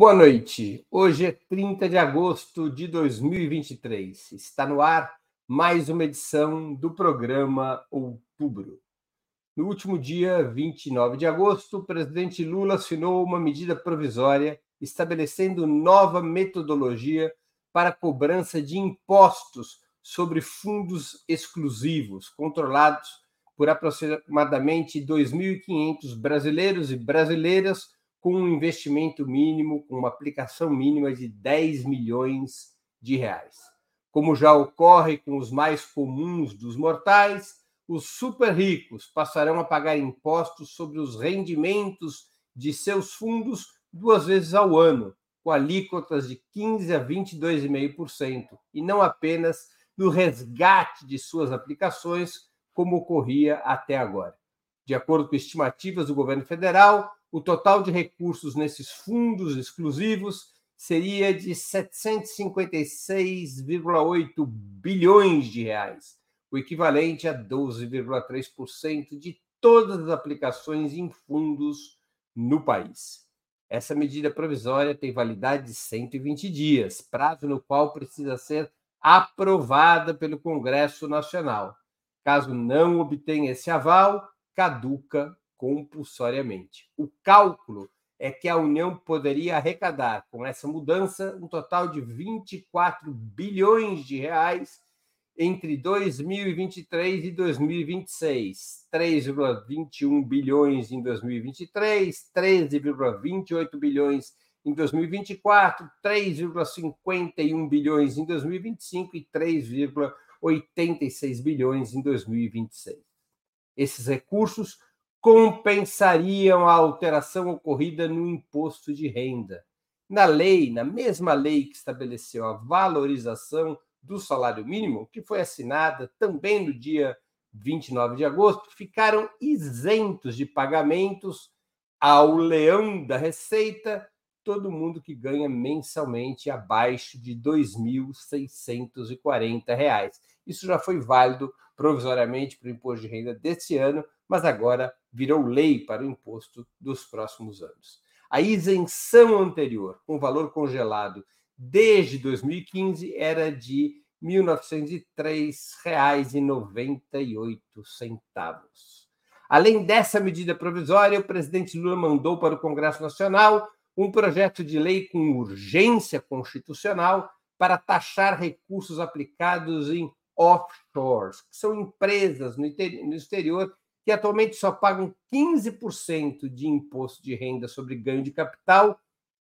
Boa noite. Hoje é 30 de agosto de 2023. Está no ar mais uma edição do programa Outubro. No último dia 29 de agosto, o presidente Lula assinou uma medida provisória estabelecendo nova metodologia para cobrança de impostos sobre fundos exclusivos, controlados por aproximadamente 2.500 brasileiros e brasileiras com um investimento mínimo, com uma aplicação mínima de 10 milhões de reais. Como já ocorre com os mais comuns dos mortais, os super ricos passarão a pagar impostos sobre os rendimentos de seus fundos duas vezes ao ano, com alíquotas de 15 a 22,5%, e não apenas no resgate de suas aplicações, como ocorria até agora. De acordo com estimativas do governo federal, o total de recursos nesses fundos exclusivos seria de 756,8 bilhões de reais, o equivalente a 12,3% de todas as aplicações em fundos no país. Essa medida provisória tem validade de 120 dias, prazo no qual precisa ser aprovada pelo Congresso Nacional. Caso não obtenha esse aval, caduca compulsoriamente. O cálculo é que a União poderia arrecadar com essa mudança um total de 24 bilhões de reais entre 2023 e 2026, 3,21 bilhões em 2023, 13,28 bilhões em 2024, 3,51 bilhões em 2025 e 3,86 bilhões em 2026. Esses recursos compensariam a alteração ocorrida no imposto de renda. Na lei, na mesma lei que estabeleceu a valorização do salário mínimo, que foi assinada também no dia 29 de agosto, ficaram isentos de pagamentos ao leão da Receita todo mundo que ganha mensalmente abaixo de R$ 2.640. Isso já foi válido provisoriamente para o imposto de renda deste ano, mas agora virou lei para o imposto dos próximos anos. A isenção anterior, com valor congelado desde 2015, era de R$ 1.903,98. Além dessa medida provisória, o presidente Lula mandou para o Congresso Nacional um projeto de lei com urgência constitucional para taxar recursos aplicados em offshores, que são empresas no exterior que atualmente só pagam 15% de imposto de renda sobre ganho de capital,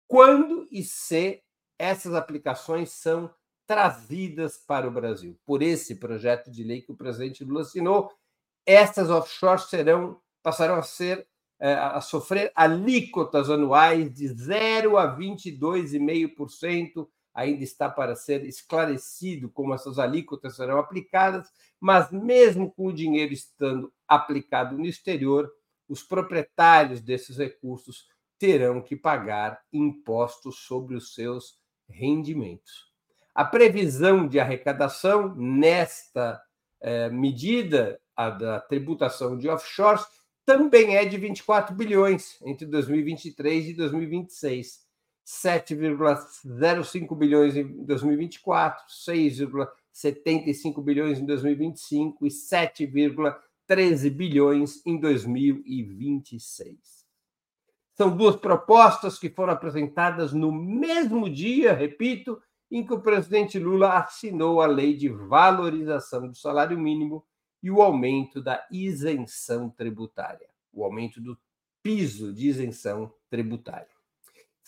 quando e se essas aplicações são trazidas para o Brasil. Por esse projeto de lei que o presidente Lula assinou, essas offshores serão passarão a ser eh, a sofrer alíquotas anuais de 0 a 22,5% ainda está para ser esclarecido como essas alíquotas serão aplicadas, mas mesmo com o dinheiro estando aplicado no exterior, os proprietários desses recursos terão que pagar impostos sobre os seus rendimentos. A previsão de arrecadação nesta eh, medida, a da tributação de offshores, também é de 24 bilhões entre 2023 e 2026. 7,05 bilhões em 2024, 6,75 bilhões em 2025 e 7,13 bilhões em 2026. São duas propostas que foram apresentadas no mesmo dia, repito, em que o presidente Lula assinou a lei de valorização do salário mínimo e o aumento da isenção tributária, o aumento do piso de isenção tributária.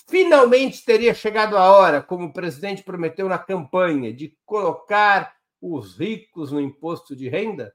Finalmente teria chegado a hora, como o presidente prometeu na campanha, de colocar os ricos no imposto de renda?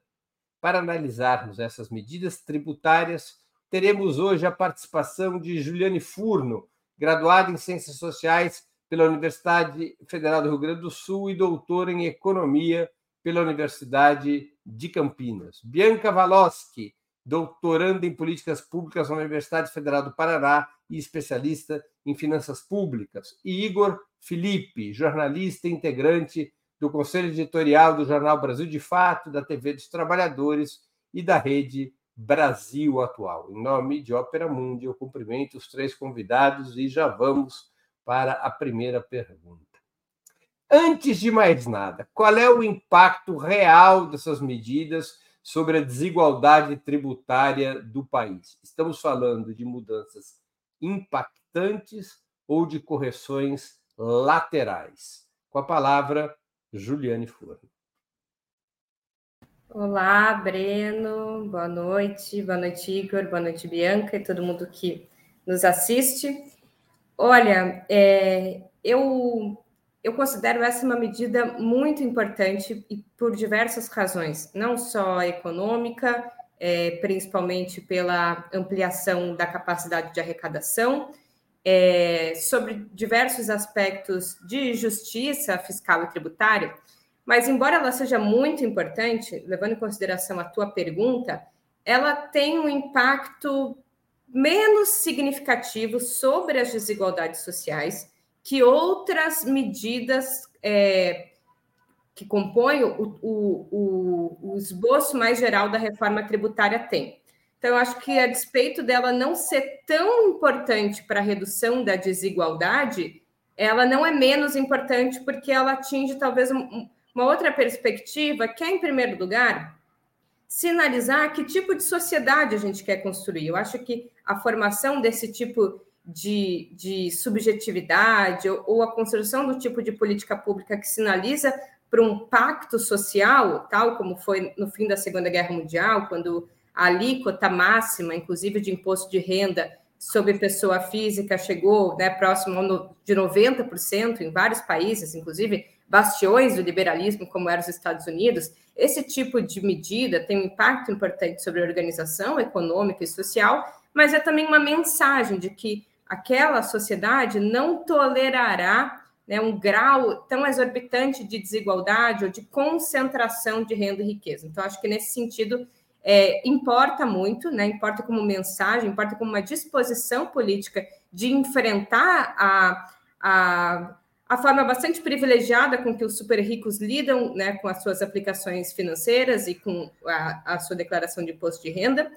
Para analisarmos essas medidas tributárias, teremos hoje a participação de Juliane Furno, graduada em Ciências Sociais pela Universidade Federal do Rio Grande do Sul e doutora em Economia pela Universidade de Campinas. Bianca Valoski, doutoranda em Políticas Públicas na Universidade Federal do Paraná e especialista em finanças públicas, e Igor Felipe, jornalista integrante do Conselho Editorial do Jornal Brasil de Fato, da TV dos Trabalhadores e da Rede Brasil Atual. Em nome de Ópera Mundi, eu cumprimento os três convidados e já vamos para a primeira pergunta. Antes de mais nada, qual é o impacto real dessas medidas sobre a desigualdade tributária do país? Estamos falando de mudanças impactantes ou de correções laterais? Com a palavra, Juliane Forno. Olá, Breno, boa noite, boa noite, Igor, boa noite, Bianca e todo mundo que nos assiste. Olha, é, eu eu considero essa uma medida muito importante e por diversas razões, não só econômica, é, principalmente pela ampliação da capacidade de arrecadação, é, sobre diversos aspectos de justiça fiscal e tributária, mas embora ela seja muito importante, levando em consideração a tua pergunta, ela tem um impacto menos significativo sobre as desigualdades sociais que outras medidas é, que compõem o, o, o, esboço mais geral da reforma tributária têm. Então, eu acho que, a despeito dela não ser tão importante para a redução da desigualdade, ela não é menos importante porque ela atinge talvez um, uma outra perspectiva, que é, em primeiro lugar, sinalizar que tipo de sociedade a gente quer construir. Eu acho que a formação desse tipo de, de subjetividade ou, ou, a construção do tipo de política pública que sinaliza para um pacto social, tal como foi no fim da Segunda Guerra Mundial, quando a alíquota máxima, inclusive de imposto de renda sobre pessoa física, chegou né, próximo de 90% em vários países, inclusive bastiões do liberalismo, como eram os Estados Unidos. Esse tipo de medida tem um impacto importante sobre a organização econômica e social, mas é também uma mensagem de que aquela sociedade não tolerará né, um grau tão exorbitante de desigualdade ou de concentração de renda e riqueza. Então, acho que nesse sentido é, importa muito, né, importa como mensagem, importa como uma disposição política de enfrentar a, a, a forma bastante privilegiada com que os super ricos lidam né, com as suas aplicações financeiras e com a, a sua declaração de imposto de renda.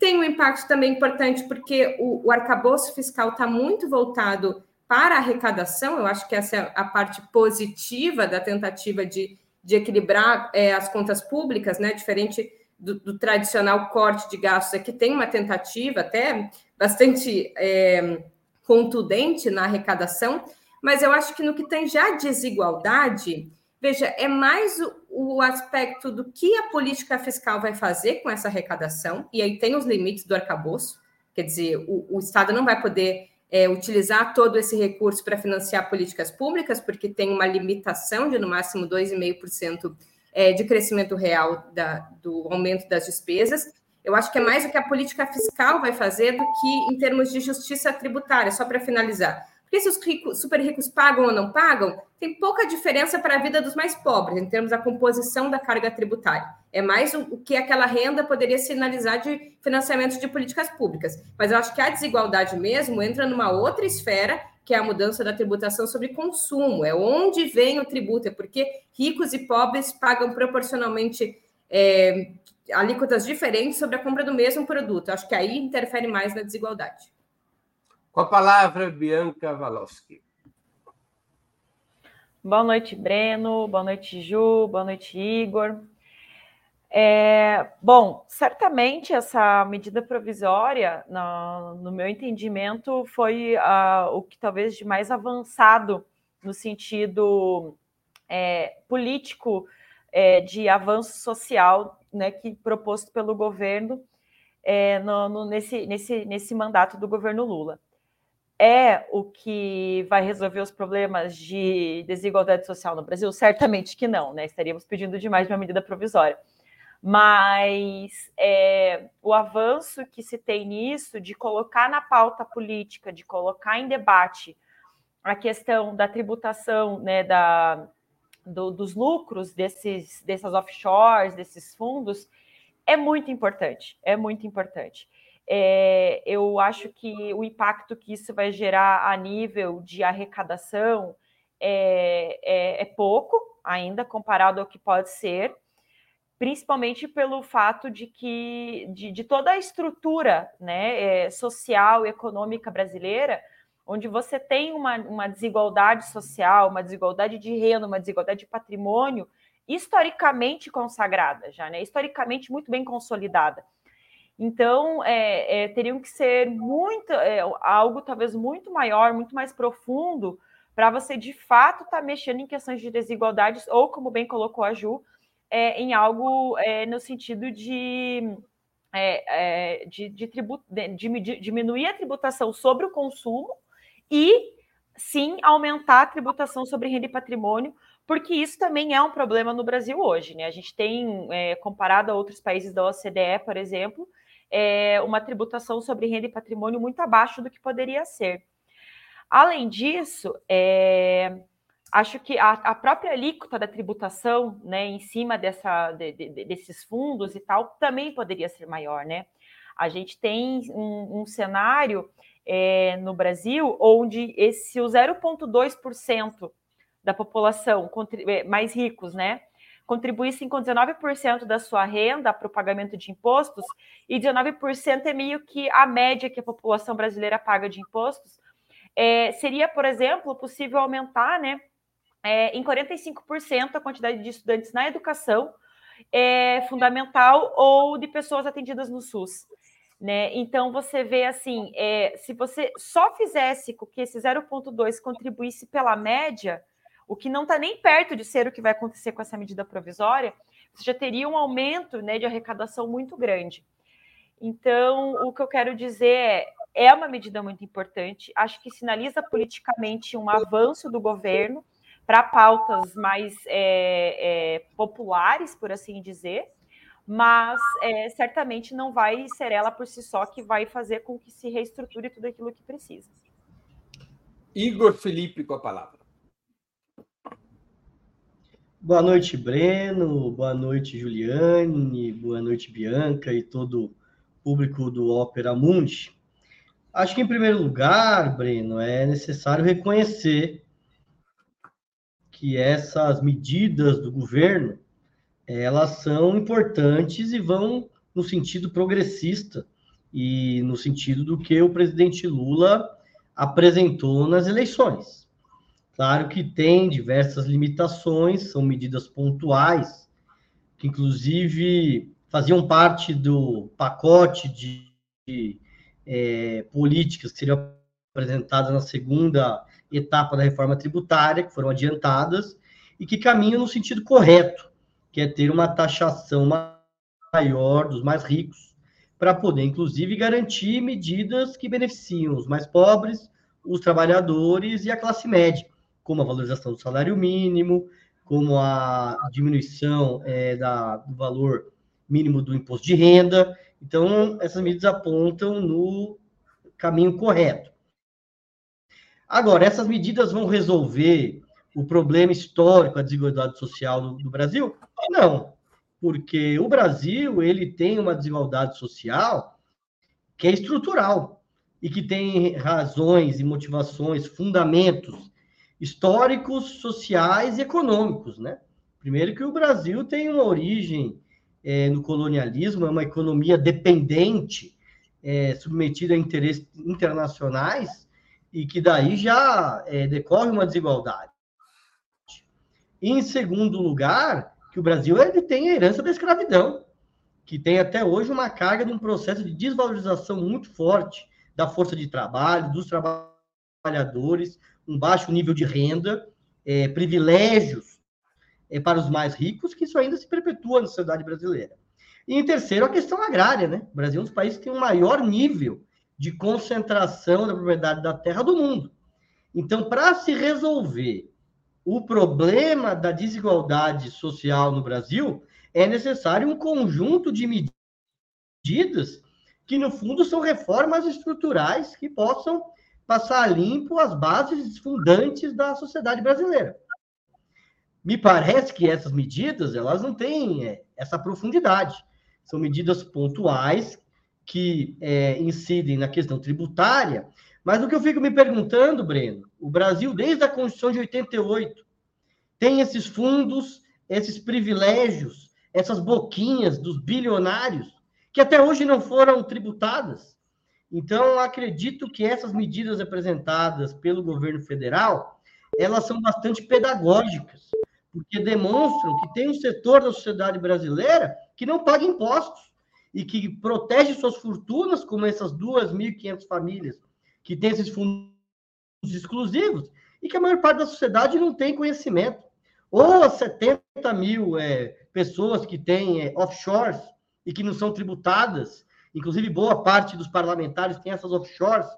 Tem um impacto também importante porque o, o arcabouço fiscal está muito voltado para a arrecadação, eu acho que essa é a parte positiva da tentativa de, de equilibrar é, as contas públicas, né? Diferente do, do, tradicional corte de gastos, aqui tem uma tentativa até bastante é, contundente na arrecadação, mas eu acho que no que tem já desigualdade, veja, é mais o, o aspecto do que a política fiscal vai fazer com essa arrecadação, e aí tem os limites do arcabouço, quer dizer, o, o Estado não vai poder é, utilizar todo esse recurso para financiar políticas públicas, porque tem uma limitação de no máximo 2,5% é, de crescimento real da, do aumento das despesas. Eu acho que é mais o que a política fiscal vai fazer do que em termos de justiça tributária, só para finalizar. Porque se os ricos, super ricos pagam ou não pagam, tem pouca diferença para a vida dos mais pobres, em termos da composição da carga tributária. É mais o, o, que aquela renda poderia sinalizar de financiamento de políticas públicas. Mas eu acho que a desigualdade mesmo entra numa outra esfera, que é a mudança da tributação sobre consumo. É onde vem o tributo, é porque ricos e pobres pagam proporcionalmente é, alíquotas diferentes sobre a compra do mesmo produto. Acho que aí interfere mais na desigualdade. Com a palavra, Bianca Walowski. Boa noite, Breno. Boa noite, Ju. Boa noite, Igor. É, bom, certamente essa medida provisória, no, no meu entendimento, foi uh, o que talvez de mais avançado no sentido é, político é, de avanço social, né, que proposto pelo governo é, no, no, nesse, nesse, nesse mandato do governo Lula é o que vai resolver os problemas de desigualdade social no Brasil? Certamente que não, né? Estaríamos pedindo demais de uma medida provisória. Mas é, o avanço que se tem nisso, de colocar na pauta política, de colocar em debate a questão da tributação, né, da, do, dos lucros desses, dessas offshores, desses fundos, é muito importante. É muito importante é, eu acho que o impacto que isso vai gerar a nível de arrecadação é, é, é pouco ainda comparado ao que pode ser, principalmente pelo fato de que de, de toda a estrutura né, é, social e econômica brasileira onde você tem uma, uma desigualdade social, uma desigualdade de renda, uma desigualdade de patrimônio historicamente consagrada já, né? Historicamente muito bem consolidada. Então, é, é, teriam que ser muito é, algo talvez muito maior, muito mais profundo, para você de fato estar tá mexendo em questões de desigualdades, ou como bem colocou a Ju, é, em algo é, no sentido de, é, de, de, tribu, de, diminuir a tributação sobre o consumo e sim aumentar a tributação sobre renda e patrimônio, porque isso também é um problema no Brasil hoje. Né? A gente tem, comparado a outros países da OCDE, por exemplo, é, uma tributação sobre renda e patrimônio muito abaixo do que poderia ser. Além disso, é, acho que a, a, própria alíquota da tributação, né, em cima dessa, de, de, desses fundos e tal, também poderia ser maior, né? A gente tem um, um cenário é, no Brasil onde esse o 0,2% da população é, mais ricos, né, contribuíssem com 19% da sua renda para o pagamento de impostos, e 19% é meio que a média que a população brasileira paga de impostos, é, seria, por exemplo, possível aumentar né, é, em 45% a quantidade de estudantes na educação é, fundamental ou de pessoas atendidas no SUS. Né? Então você vê assim, é, se você só fizesse com que esse 0,2 contribuísse pela média, o que não está nem perto de ser o que vai acontecer com essa medida provisória, você já teria um aumento né, de arrecadação muito grande. Então, o que eu quero dizer é, é uma medida muito importante, acho que sinaliza politicamente um avanço do governo para pautas mais é, é, populares, por assim dizer, mas é, certamente não vai ser ela por si só que vai fazer com que se reestruture tudo aquilo que precisa. Igor Felipe com a palavra. Boa noite, Breno. Boa noite, Juliane. Boa noite, Bianca e todo o público do Ópera Mundi. Acho que, em primeiro lugar, Breno, é necessário reconhecer que essas medidas do governo elas são importantes e vão no sentido progressista e no sentido do que o presidente Lula apresentou nas eleições. Claro que tem diversas limitações, são medidas pontuais, que inclusive faziam parte do pacote de, de é, políticas que seriam apresentadas na segunda etapa da reforma tributária, que foram adiantadas, e que caminham no sentido correto, que é ter uma taxação maior dos mais ricos, para poder, inclusive, garantir medidas que beneficiam os mais pobres, os trabalhadores e a classe média como a valorização do salário mínimo, como a diminuição é, da, do valor mínimo do imposto de renda. Então, essas medidas apontam no caminho correto. Agora, essas medidas vão resolver o problema histórico da desigualdade social do, do Brasil? Não, porque o Brasil ele tem uma desigualdade social que é estrutural e que tem razões e motivações, fundamentos históricos, sociais e econômicos, né? Primeiro que o Brasil tem uma origem é, no colonialismo, é uma economia dependente, é, submetida a interesses internacionais, e que daí já é, decorre uma desigualdade. Em segundo lugar, que o Brasil ele tem a herança da escravidão, que tem até hoje uma carga de um processo de desvalorização muito forte da força de trabalho, dos trabalhadores, um baixo nível de renda, é, privilégios é, para os mais ricos, que isso ainda se perpetua na sociedade brasileira. E em terceiro, a questão agrária, né? O Brasil é um dos países que tem o maior nível de concentração da propriedade da terra do mundo. Então, para se resolver o problema da desigualdade social no Brasil, é necessário um conjunto de medidas que, no fundo, são reformas estruturais que possam passar limpo as bases fundantes da sociedade brasileira. Me parece que essas medidas elas não têm é, essa profundidade. São medidas pontuais que é, incidem na questão tributária, mas o que eu fico me perguntando, Breno, o Brasil, desde a Constituição de 88, tem esses fundos, esses privilégios, essas boquinhas dos bilionários, que até hoje não foram tributadas. Então, acredito que essas medidas apresentadas pelo governo federal, elas são bastante pedagógicas, porque demonstram que tem um setor da sociedade brasileira que não paga impostos e que protege suas fortunas, como essas 2.500 famílias que têm esses fundos exclusivos, e que a maior parte da sociedade não tem conhecimento. Ou as 70 mil é, pessoas que têm é, offshores e que não são tributadas, inclusive boa parte dos parlamentares tem essas offshores.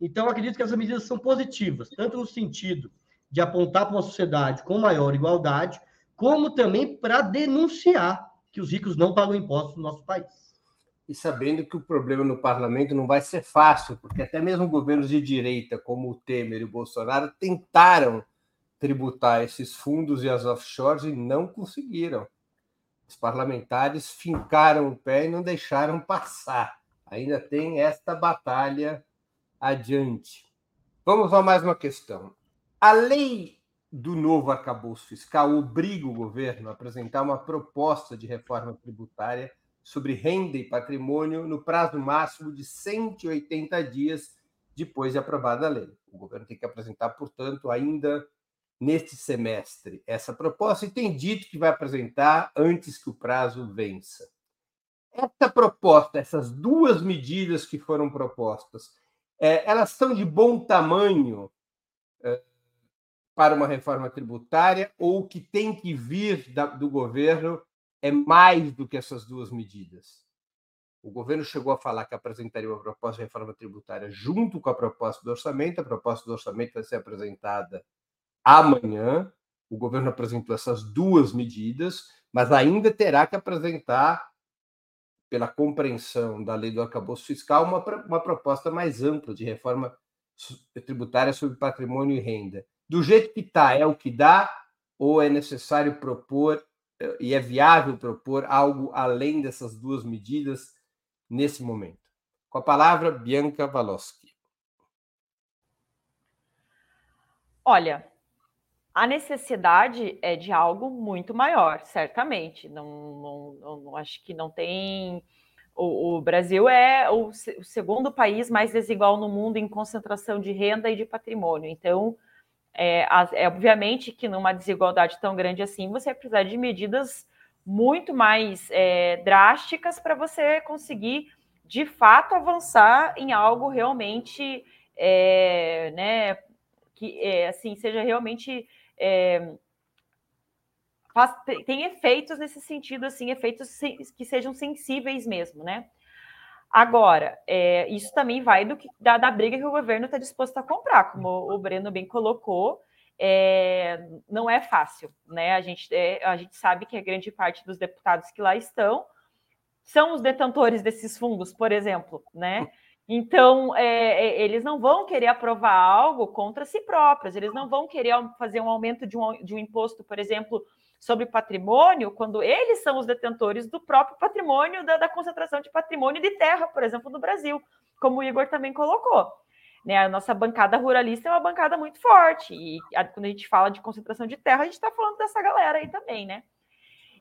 Então, acredito que essas medidas são positivas, tanto no sentido de apontar para uma sociedade com maior igualdade, como também para denunciar que os ricos não pagam impostos no nosso país. E sabendo que o problema no parlamento não vai ser fácil, porque até mesmo governos de direita, como o Temer e o Bolsonaro, tentaram tributar esses fundos e as offshores e não conseguiram. Os parlamentares fincaram o pé e não deixaram passar. Ainda tem esta batalha adiante. Vamos a mais uma questão. A lei do novo arcabouço fiscal obriga o governo a apresentar uma proposta de reforma tributária sobre renda e patrimônio no prazo máximo de 180 dias depois de aprovada a lei. O governo tem que apresentar, portanto, ainda neste semestre essa proposta e tem dito que vai apresentar antes que o prazo vença. Essa proposta, essas duas medidas que foram propostas, é, elas são de bom tamanho é, para uma reforma tributária ou o que tem que vir da, do governo é mais do que essas duas medidas? O governo chegou a falar que apresentaria uma proposta de reforma tributária junto com a proposta do orçamento. A proposta do orçamento vai ser apresentada amanhã. O governo apresentou essas duas medidas, mas ainda terá que apresentar, pela compreensão da lei do arcabouço fiscal, uma, uma proposta mais ampla de reforma tributária sobre patrimônio e renda. Do jeito que está, é o que dá, ou é necessário propor eh, e é viável propor algo além dessas duas medidas nesse momento? Com a palavra, Bianca Valoski. Olha, a necessidade é de algo muito maior, certamente. Não, não, não acho que não tem. O, o Brasil é o, o, segundo país mais desigual no mundo em concentração de renda e de patrimônio. Então, é, é obviamente que numa desigualdade tão grande assim, você vai precisar de medidas muito mais é, drásticas para você conseguir, de fato, avançar em algo realmente, é, né, que é, assim seja realmente é, faz, tem efeitos nesse sentido, assim, efeitos que sejam sensíveis mesmo, né? Agora, é, isso também vai do que, da, da briga que o governo está disposto a comprar, como o Breno bem colocou, é, não é fácil, né? A gente, é, a gente sabe que a grande parte dos deputados que lá estão são os detentores desses fundos, por exemplo, né? Então, é, é, eles não vão querer aprovar algo contra si próprios, eles não vão querer fazer um aumento de um, de um imposto, por exemplo, sobre patrimônio, quando eles são os detentores do próprio patrimônio, da, da concentração de patrimônio de terra, por exemplo, no Brasil, como o Igor também colocou. Né, a nossa bancada ruralista é uma bancada muito forte, e a, quando a gente fala de concentração de terra, a gente está falando dessa galera aí também, né?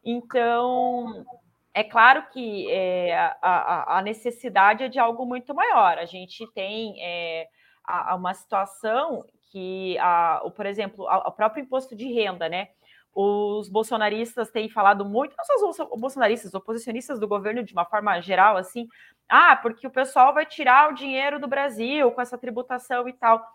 Então, é claro que é, a, a, necessidade é de algo muito maior. A gente tem é, a, uma situação que, a, o, por exemplo, o próprio imposto de renda, né? Os bolsonaristas têm falado muito, não só os bolsonaristas, oposicionistas do governo de uma forma geral, assim, ah, porque o pessoal vai tirar o dinheiro do Brasil com essa tributação e tal.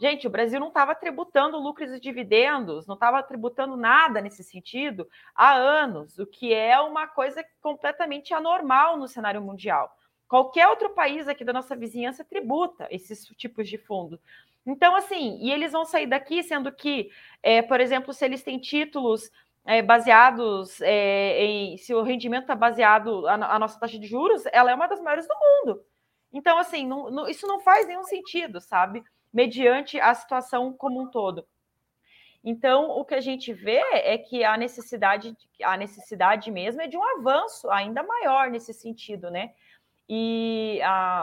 Gente, o Brasil não estava tributando lucros e dividendos, não estava tributando nada nesse sentido há anos, o que é uma coisa completamente anormal no cenário mundial. Qualquer outro país aqui da nossa vizinhança tributa esses tipos de fundo. Então, assim, e eles vão sair daqui sendo que, é, por exemplo, se eles têm títulos é, baseados é, em. Se o rendimento está baseado, a, a, nossa taxa de juros, ela é uma das maiores do mundo. Então, assim, não, não, isso não faz nenhum sentido, sabe? Mediante a situação como um todo. Então, o que a gente vê é que a necessidade, a necessidade mesmo é de um avanço ainda maior nesse sentido, né? E,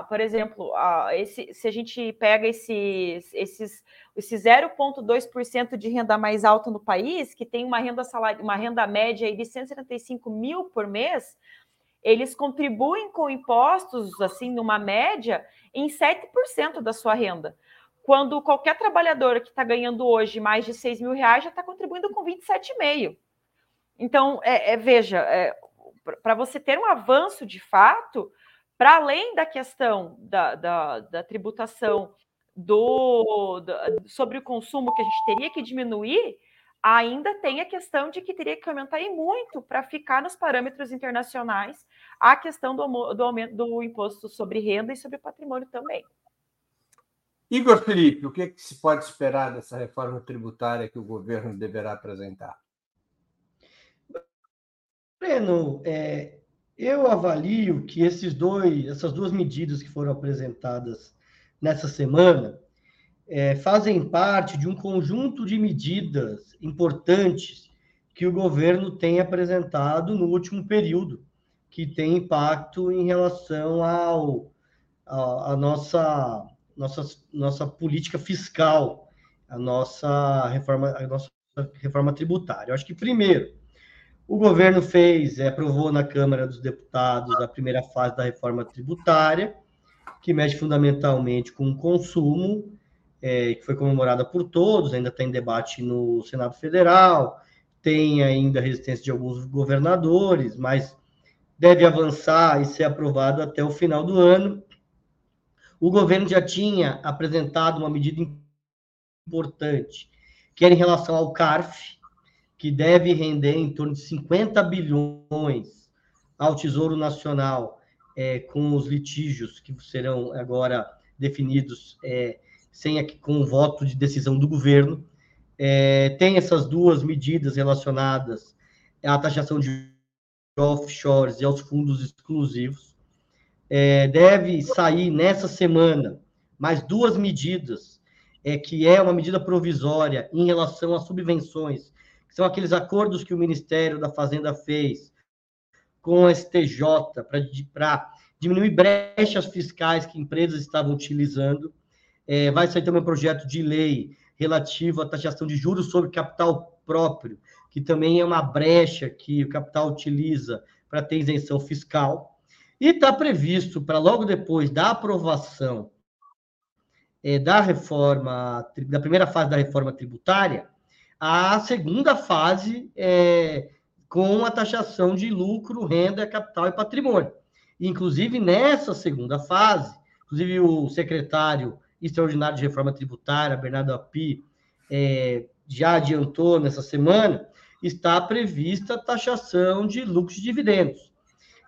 por exemplo, esse, se a gente pega esses, esses, esse 0,2% de renda mais alta no país, que tem uma renda, salário, uma renda média de 175 mil por mês, eles contribuem com impostos, assim, numa média, em 7% da sua renda. Quando qualquer trabalhador que está ganhando hoje mais de 6 mil reais já está contribuindo com 27,5%. Então, é, é veja, é, para você ter um avanço de fato, para além da questão da, da, da tributação do, do, sobre o consumo que a gente teria que diminuir, ainda tem a questão de que teria que aumentar e muito para ficar nos parâmetros internacionais a questão do, do aumento do imposto sobre renda e sobre patrimônio também. Igor Felipe, o que, é que se pode esperar dessa reforma tributária que o governo deverá apresentar? Breno, é, eu avalio que esses dois, essas duas medidas que foram apresentadas nessa semana é, fazem parte de um conjunto de medidas importantes que o governo tem apresentado no último período, que tem impacto em relação ao a, nossa nossa nossa política fiscal, a nossa reforma a nossa reforma tributária. Eu acho que primeiro o governo fez, é, aprovou na Câmara dos Deputados a primeira fase da reforma tributária, que mexe fundamentalmente com o consumo, é, que foi comemorada por todos, ainda está em debate no Senado Federal, tem ainda resistência de alguns governadores, mas deve avançar e ser aprovado até o final do ano. O governo já tinha apresentado uma medida importante, que era em relação ao CARF, que deve render em torno de 50 bilhões ao Tesouro Nacional, é, com os litígios que serão agora definidos é, sem com o voto de decisão do governo. É, tem essas duas medidas relacionadas à taxação de offshores e aos fundos exclusivos. É, deve sair nessa semana mais duas medidas, é, que é uma medida provisória em relação às subvenções são aqueles acordos que o Ministério da Fazenda fez com o STJ para diminuir brechas fiscais que empresas estavam utilizando. É, vai sair também um projeto de lei relativo à taxação de juros sobre capital próprio, que também é uma brecha que o capital utiliza para ter isenção fiscal. E está previsto para logo depois da aprovação é, da reforma, da primeira fase da reforma tributária, a segunda fase é, com a taxação de lucro, renda, capital e patrimônio. Inclusive, nessa segunda fase, inclusive o secretário extraordinário de reforma tributária, Bernardo Api, é, já adiantou nessa semana, está prevista a taxação de lucros e dividendos.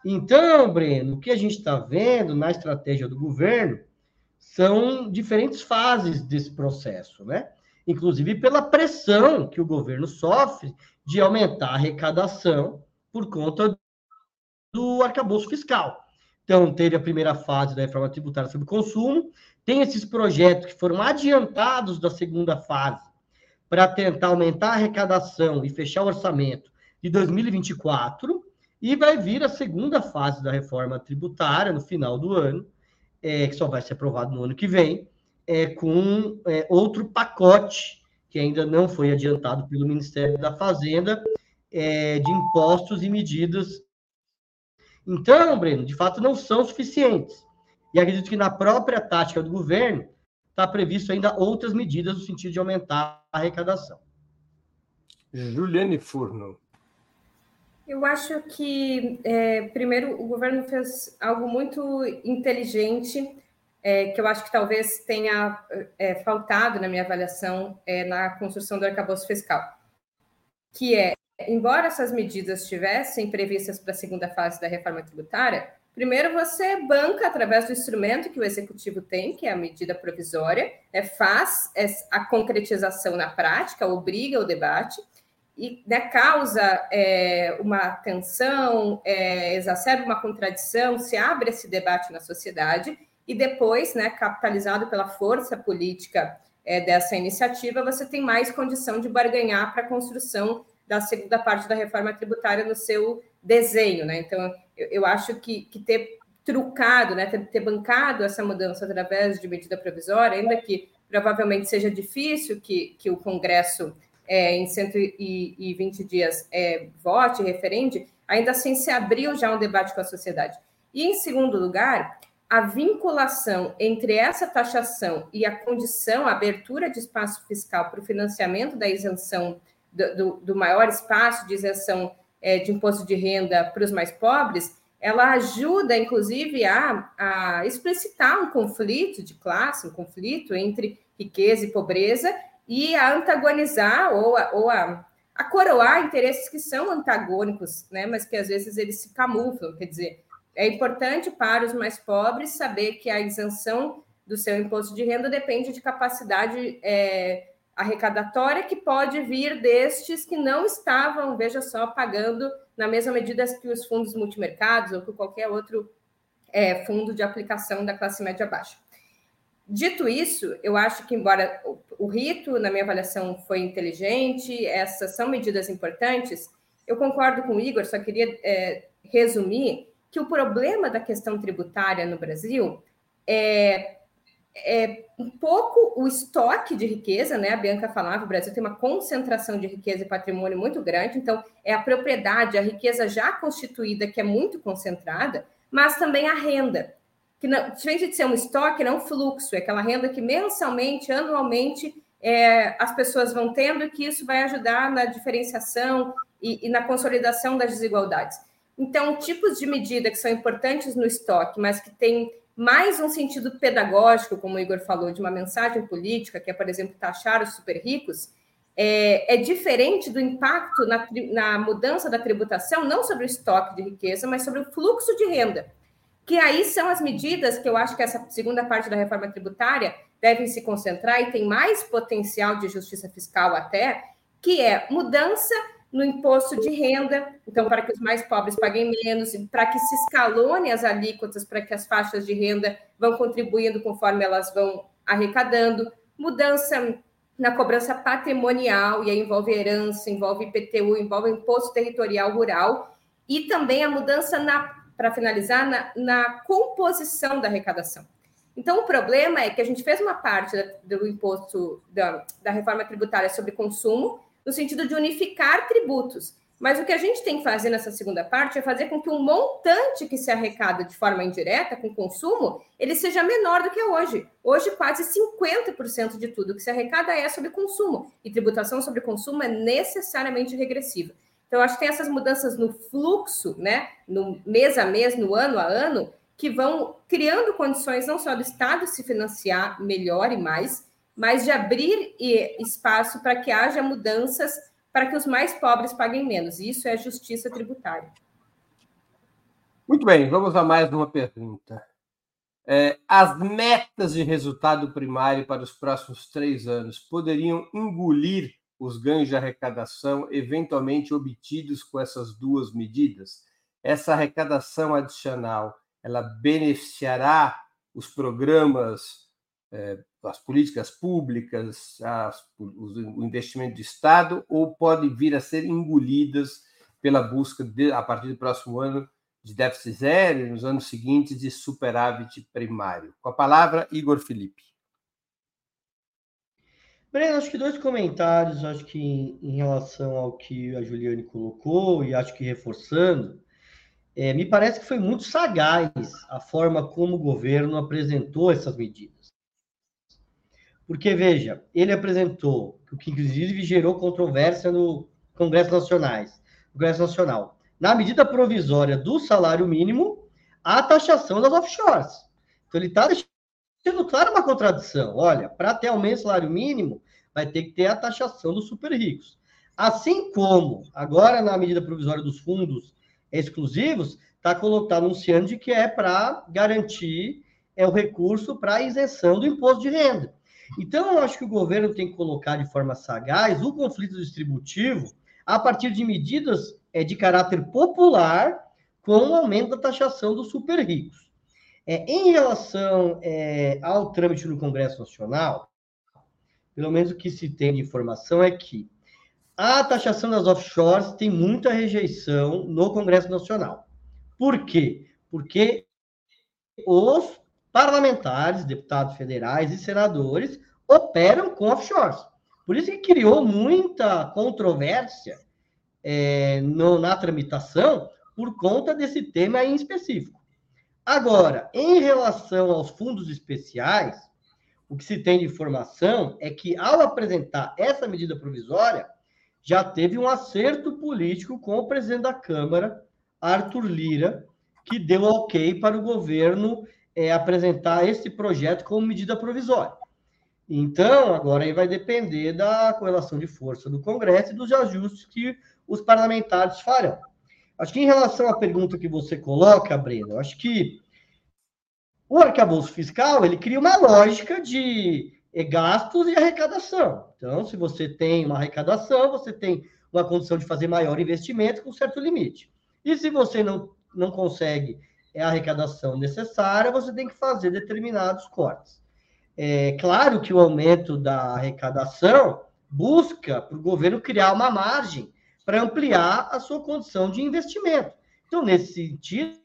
Então, Breno, o que a gente está vendo na estratégia do governo são diferentes fases desse processo, né? inclusive pela pressão que o governo sofre de aumentar a arrecadação por conta do arcabouço fiscal. Então, teve a primeira fase da reforma tributária sobre consumo, tem esses projetos que foram adiantados da segunda fase para tentar aumentar a arrecadação e fechar o orçamento de 2024, e vai vir a segunda fase da reforma tributária no final do ano, é, que só vai ser aprovado no ano que vem, é, com é, outro pacote que ainda não foi adiantado pelo Ministério da Fazenda é, de impostos e medidas. Então, Breno, de fato não são suficientes. E acredito que na própria tática do governo está previsto ainda outras medidas no sentido de aumentar a arrecadação. Juliane Furno. Eu acho que, é, primeiro, o governo fez algo muito inteligente é, que eu acho que talvez tenha é, faltado na minha avaliação é, na construção do arcabouço fiscal, que é, embora essas medidas estivessem previstas para a segunda fase da reforma tributária, primeiro você banca através do instrumento que o executivo tem, que é a medida provisória, né, faz a concretização na prática, obriga o debate, e né, causa é, uma tensão, é, exacerba uma contradição, se abre esse debate na sociedade, e depois, né, capitalizado pela força política é, dessa iniciativa, você tem mais condição de barganhar para a construção da segunda parte da reforma tributária no seu desenho. Né? Então, eu, eu acho que, que ter trucado, né, ter, ter, bancado essa mudança através de medida provisória, ainda que provavelmente seja difícil que, que o Congresso, é, em 120 dias, é, vote, referende, ainda assim se abriu já um debate com a sociedade. E, em segundo lugar, a vinculação entre essa taxação e a condição, a abertura de espaço fiscal para o financiamento da isenção, do, do, do maior espaço de isenção é, de imposto de renda para os mais pobres, ela ajuda, inclusive, a, a explicitar um conflito de classe, um conflito entre riqueza e pobreza, e a antagonizar ou a, ou a, a coroar interesses que são antagônicos, né, mas que às vezes eles se camuflam. Quer dizer, é importante para os mais pobres saber que a isenção do seu imposto de renda depende de capacidade é, arrecadatória que pode vir destes que não estavam, veja só, pagando na mesma medida que os fundos multimercados ou que qualquer outro é, fundo de aplicação da classe média baixa. Dito isso, eu acho que, embora o rito, na minha avaliação, foi inteligente, essas são medidas importantes, eu concordo com o Igor, só queria é, resumir que o problema da questão tributária no Brasil é, é um pouco o estoque de riqueza, né? A Bianca falava, o Brasil tem uma concentração de riqueza e patrimônio muito grande, então é a propriedade, a riqueza já constituída que é muito concentrada, mas também a renda, que não, diferente de ser um estoque, não é um fluxo, é aquela renda que mensalmente, anualmente, é, as pessoas vão tendo e que isso vai ajudar na diferenciação e, e na consolidação das desigualdades. Então, tipos de medida que são importantes no estoque, mas que têm mais um sentido pedagógico, como o Igor falou, de uma mensagem política, que é, por exemplo, taxar os super ricos, é, é diferente do impacto na, na, mudança da tributação, não sobre o estoque de riqueza, mas sobre o fluxo de renda. Que aí são as medidas que eu acho que essa segunda parte da reforma tributária devem se concentrar e tem mais potencial de justiça fiscal até, que é mudança no imposto de renda, então, para que os mais pobres paguem menos, para que se escalone as alíquotas, para que as faixas de renda vão contribuindo conforme elas vão arrecadando, mudança na cobrança patrimonial, e aí envolve herança, envolve IPTU, envolve imposto territorial rural, e também a mudança, para finalizar, na, na composição da arrecadação. Então, o problema é que a gente fez uma parte do imposto da, da reforma tributária sobre consumo, no sentido de unificar tributos. Mas o que a gente tem que fazer nessa segunda parte é fazer com que o montante que se arrecada de forma indireta com consumo, ele seja menor do que é hoje. Hoje, quase 50% de tudo que se arrecada é sobre consumo. E tributação sobre consumo é necessariamente regressiva. Então, acho que tem essas mudanças no fluxo, né? No mês a mês, no ano a ano, que vão criando condições não só do Estado se financiar melhor e mais, mas de abrir espaço para que haja mudanças para que os mais pobres paguem menos. Isso é justiça tributária. Muito bem, vamos a mais uma pergunta. É, as metas de resultado primário para os próximos três anos poderiam engolir os ganhos de arrecadação eventualmente obtidos com essas duas medidas? Essa arrecadação adicional, ela beneficiará os programas é, as políticas públicas, as, o investimento de Estado, ou podem vir a ser engolidas pela busca, de, a partir do próximo ano, de déficit zero e nos anos seguintes de superávit primário. Com a palavra, Igor Felipe. Breno, acho que dois comentários, acho que em, relação ao que a Juliane colocou, e acho que reforçando, é, me parece que foi muito sagaz a forma como o governo apresentou essas medidas. Porque, veja, ele apresentou, o que inclusive gerou controvérsia no Congresso, Nacionais, Congresso Nacional, na medida provisória do salário mínimo, a taxação das offshores. Então, ele está deixando claro uma contradição. Olha, para ter aumento salário mínimo, vai ter que ter a taxação dos super ricos. Assim como, agora, na medida provisória dos fundos exclusivos, está tá anunciando de que é para garantir é, o recurso para a isenção do imposto de renda. Então, eu acho que o governo tem que colocar de forma sagaz o conflito distributivo a partir de medidas é, de caráter popular com o aumento da taxação dos super ricos. É, em relação é, ao trâmite no Congresso Nacional, pelo menos o que se tem de informação é que a taxação das offshores tem muita rejeição no Congresso Nacional. Por quê? Porque os parlamentares, deputados federais e senadores operam com offshores. Por isso que criou muita controvérsia é, no, na tramitação, por conta desse tema em específico. Agora, em relação aos fundos especiais, o que se tem de informação é que, ao apresentar essa medida provisória, já teve um acerto político com o presidente da Câmara, Arthur Lira, que deu ok para o governo é, apresentar esse projeto como medida provisória. Então, agora aí vai depender da correlação de força do Congresso e dos ajustes que os parlamentares farão. Acho que em relação à pergunta que você coloca, Breno, acho que o arcabouço fiscal, ele cria uma lógica de eh, gastos e arrecadação. Então, se você tem uma arrecadação, você tem uma condição de fazer maior investimento com certo limite. E se você não, não consegue a arrecadação necessária, você tem que fazer determinados cortes. É claro que o aumento da arrecadação busca para o governo criar uma margem para ampliar a sua condição de investimento. Então, nesse sentido,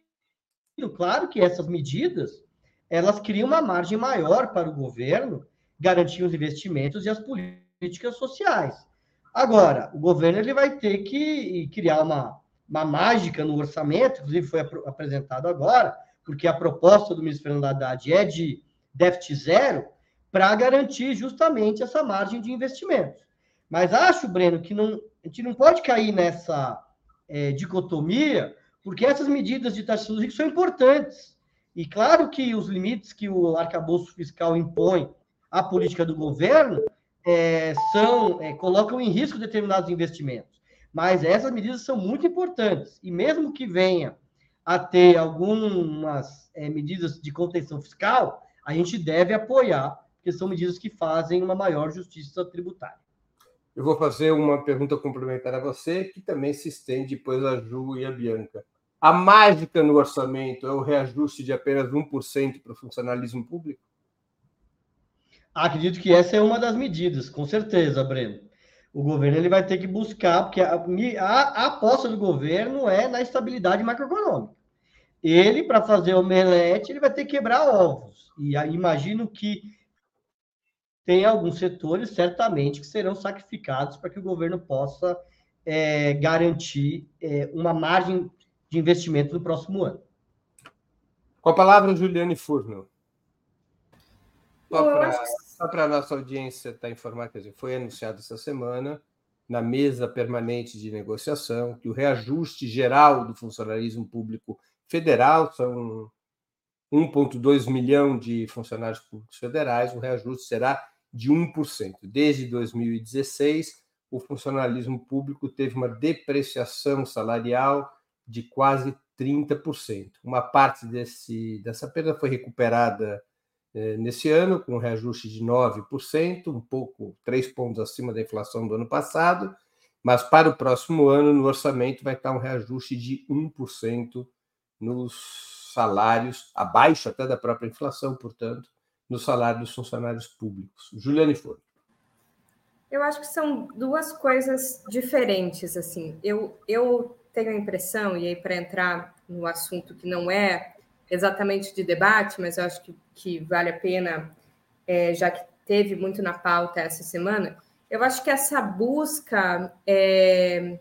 claro que essas medidas elas criam uma margem maior para o governo garantir os investimentos e as políticas sociais. Agora, o governo ele vai ter que criar uma, uma mágica no orçamento, inclusive foi ap apresentado agora, porque a proposta do ministro Fernando Haddad é de déficit zero, para garantir justamente essa margem de investimento. Mas acho, Breno, que não, a gente não pode cair nessa é, dicotomia, porque essas medidas de taxação dos ricos são importantes. E claro que os limites que o arcabouço fiscal impõe à política do governo é, são é, colocam em risco determinados investimentos. Mas essas medidas são muito importantes. E mesmo que venha a ter algumas é, medidas de contenção fiscal, a gente deve apoiar, porque são medidas que fazem uma maior justiça tributária. Eu vou fazer uma pergunta complementar a você, que também se estende depois a Ju e a Bianca. A mágica no orçamento é o reajuste de apenas 1% para o funcionalismo público? Acredito que essa é uma das medidas, com certeza, Breno. O governo ele vai ter que buscar, porque a, a, aposta do governo é na estabilidade macroeconômica. Ele, para fazer omelete, ele vai ter que quebrar ovos. E imagino que tem alguns setores, certamente, que serão sacrificados para que o governo possa é, garantir é, uma margem de investimento no próximo ano. Com a palavra, Juliane Furno. Só para a nossa audiência estar tá informada, quer dizer, foi anunciado essa semana, na mesa permanente de negociação, que o reajuste geral do funcionalismo público federal, são 1,2 milhão de funcionários públicos federais, o reajuste será de 1%. Desde 2016, o funcionalismo público teve uma depreciação salarial de quase 30%. Uma parte desse, dessa perda foi recuperada eh, nesse ano, com um reajuste de 9%, um pouco, três pontos acima da inflação do ano passado, mas para o próximo ano, no orçamento, vai estar um reajuste de 1% nos salários, abaixo até da própria inflação, portanto, no salário dos funcionários públicos. Juliane Foro. Eu acho que são duas coisas diferentes, assim. Eu, eu tenho a impressão, e aí para entrar no assunto que não é exatamente de debate, mas eu acho que, que vale a pena, é, já que teve muito na pauta essa semana, eu acho que essa busca é,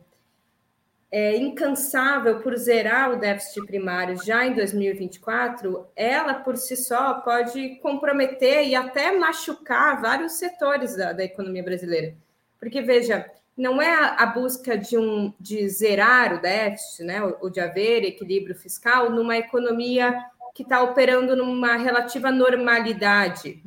é, incansável por zerar o déficit primário já em 2024, ela por si só pode comprometer e até machucar vários setores da, da economia brasileira. Porque, veja, não é a, busca de, um, de zerar o déficit, né, ou de haver equilíbrio fiscal numa economia que está operando numa relativa normalidade.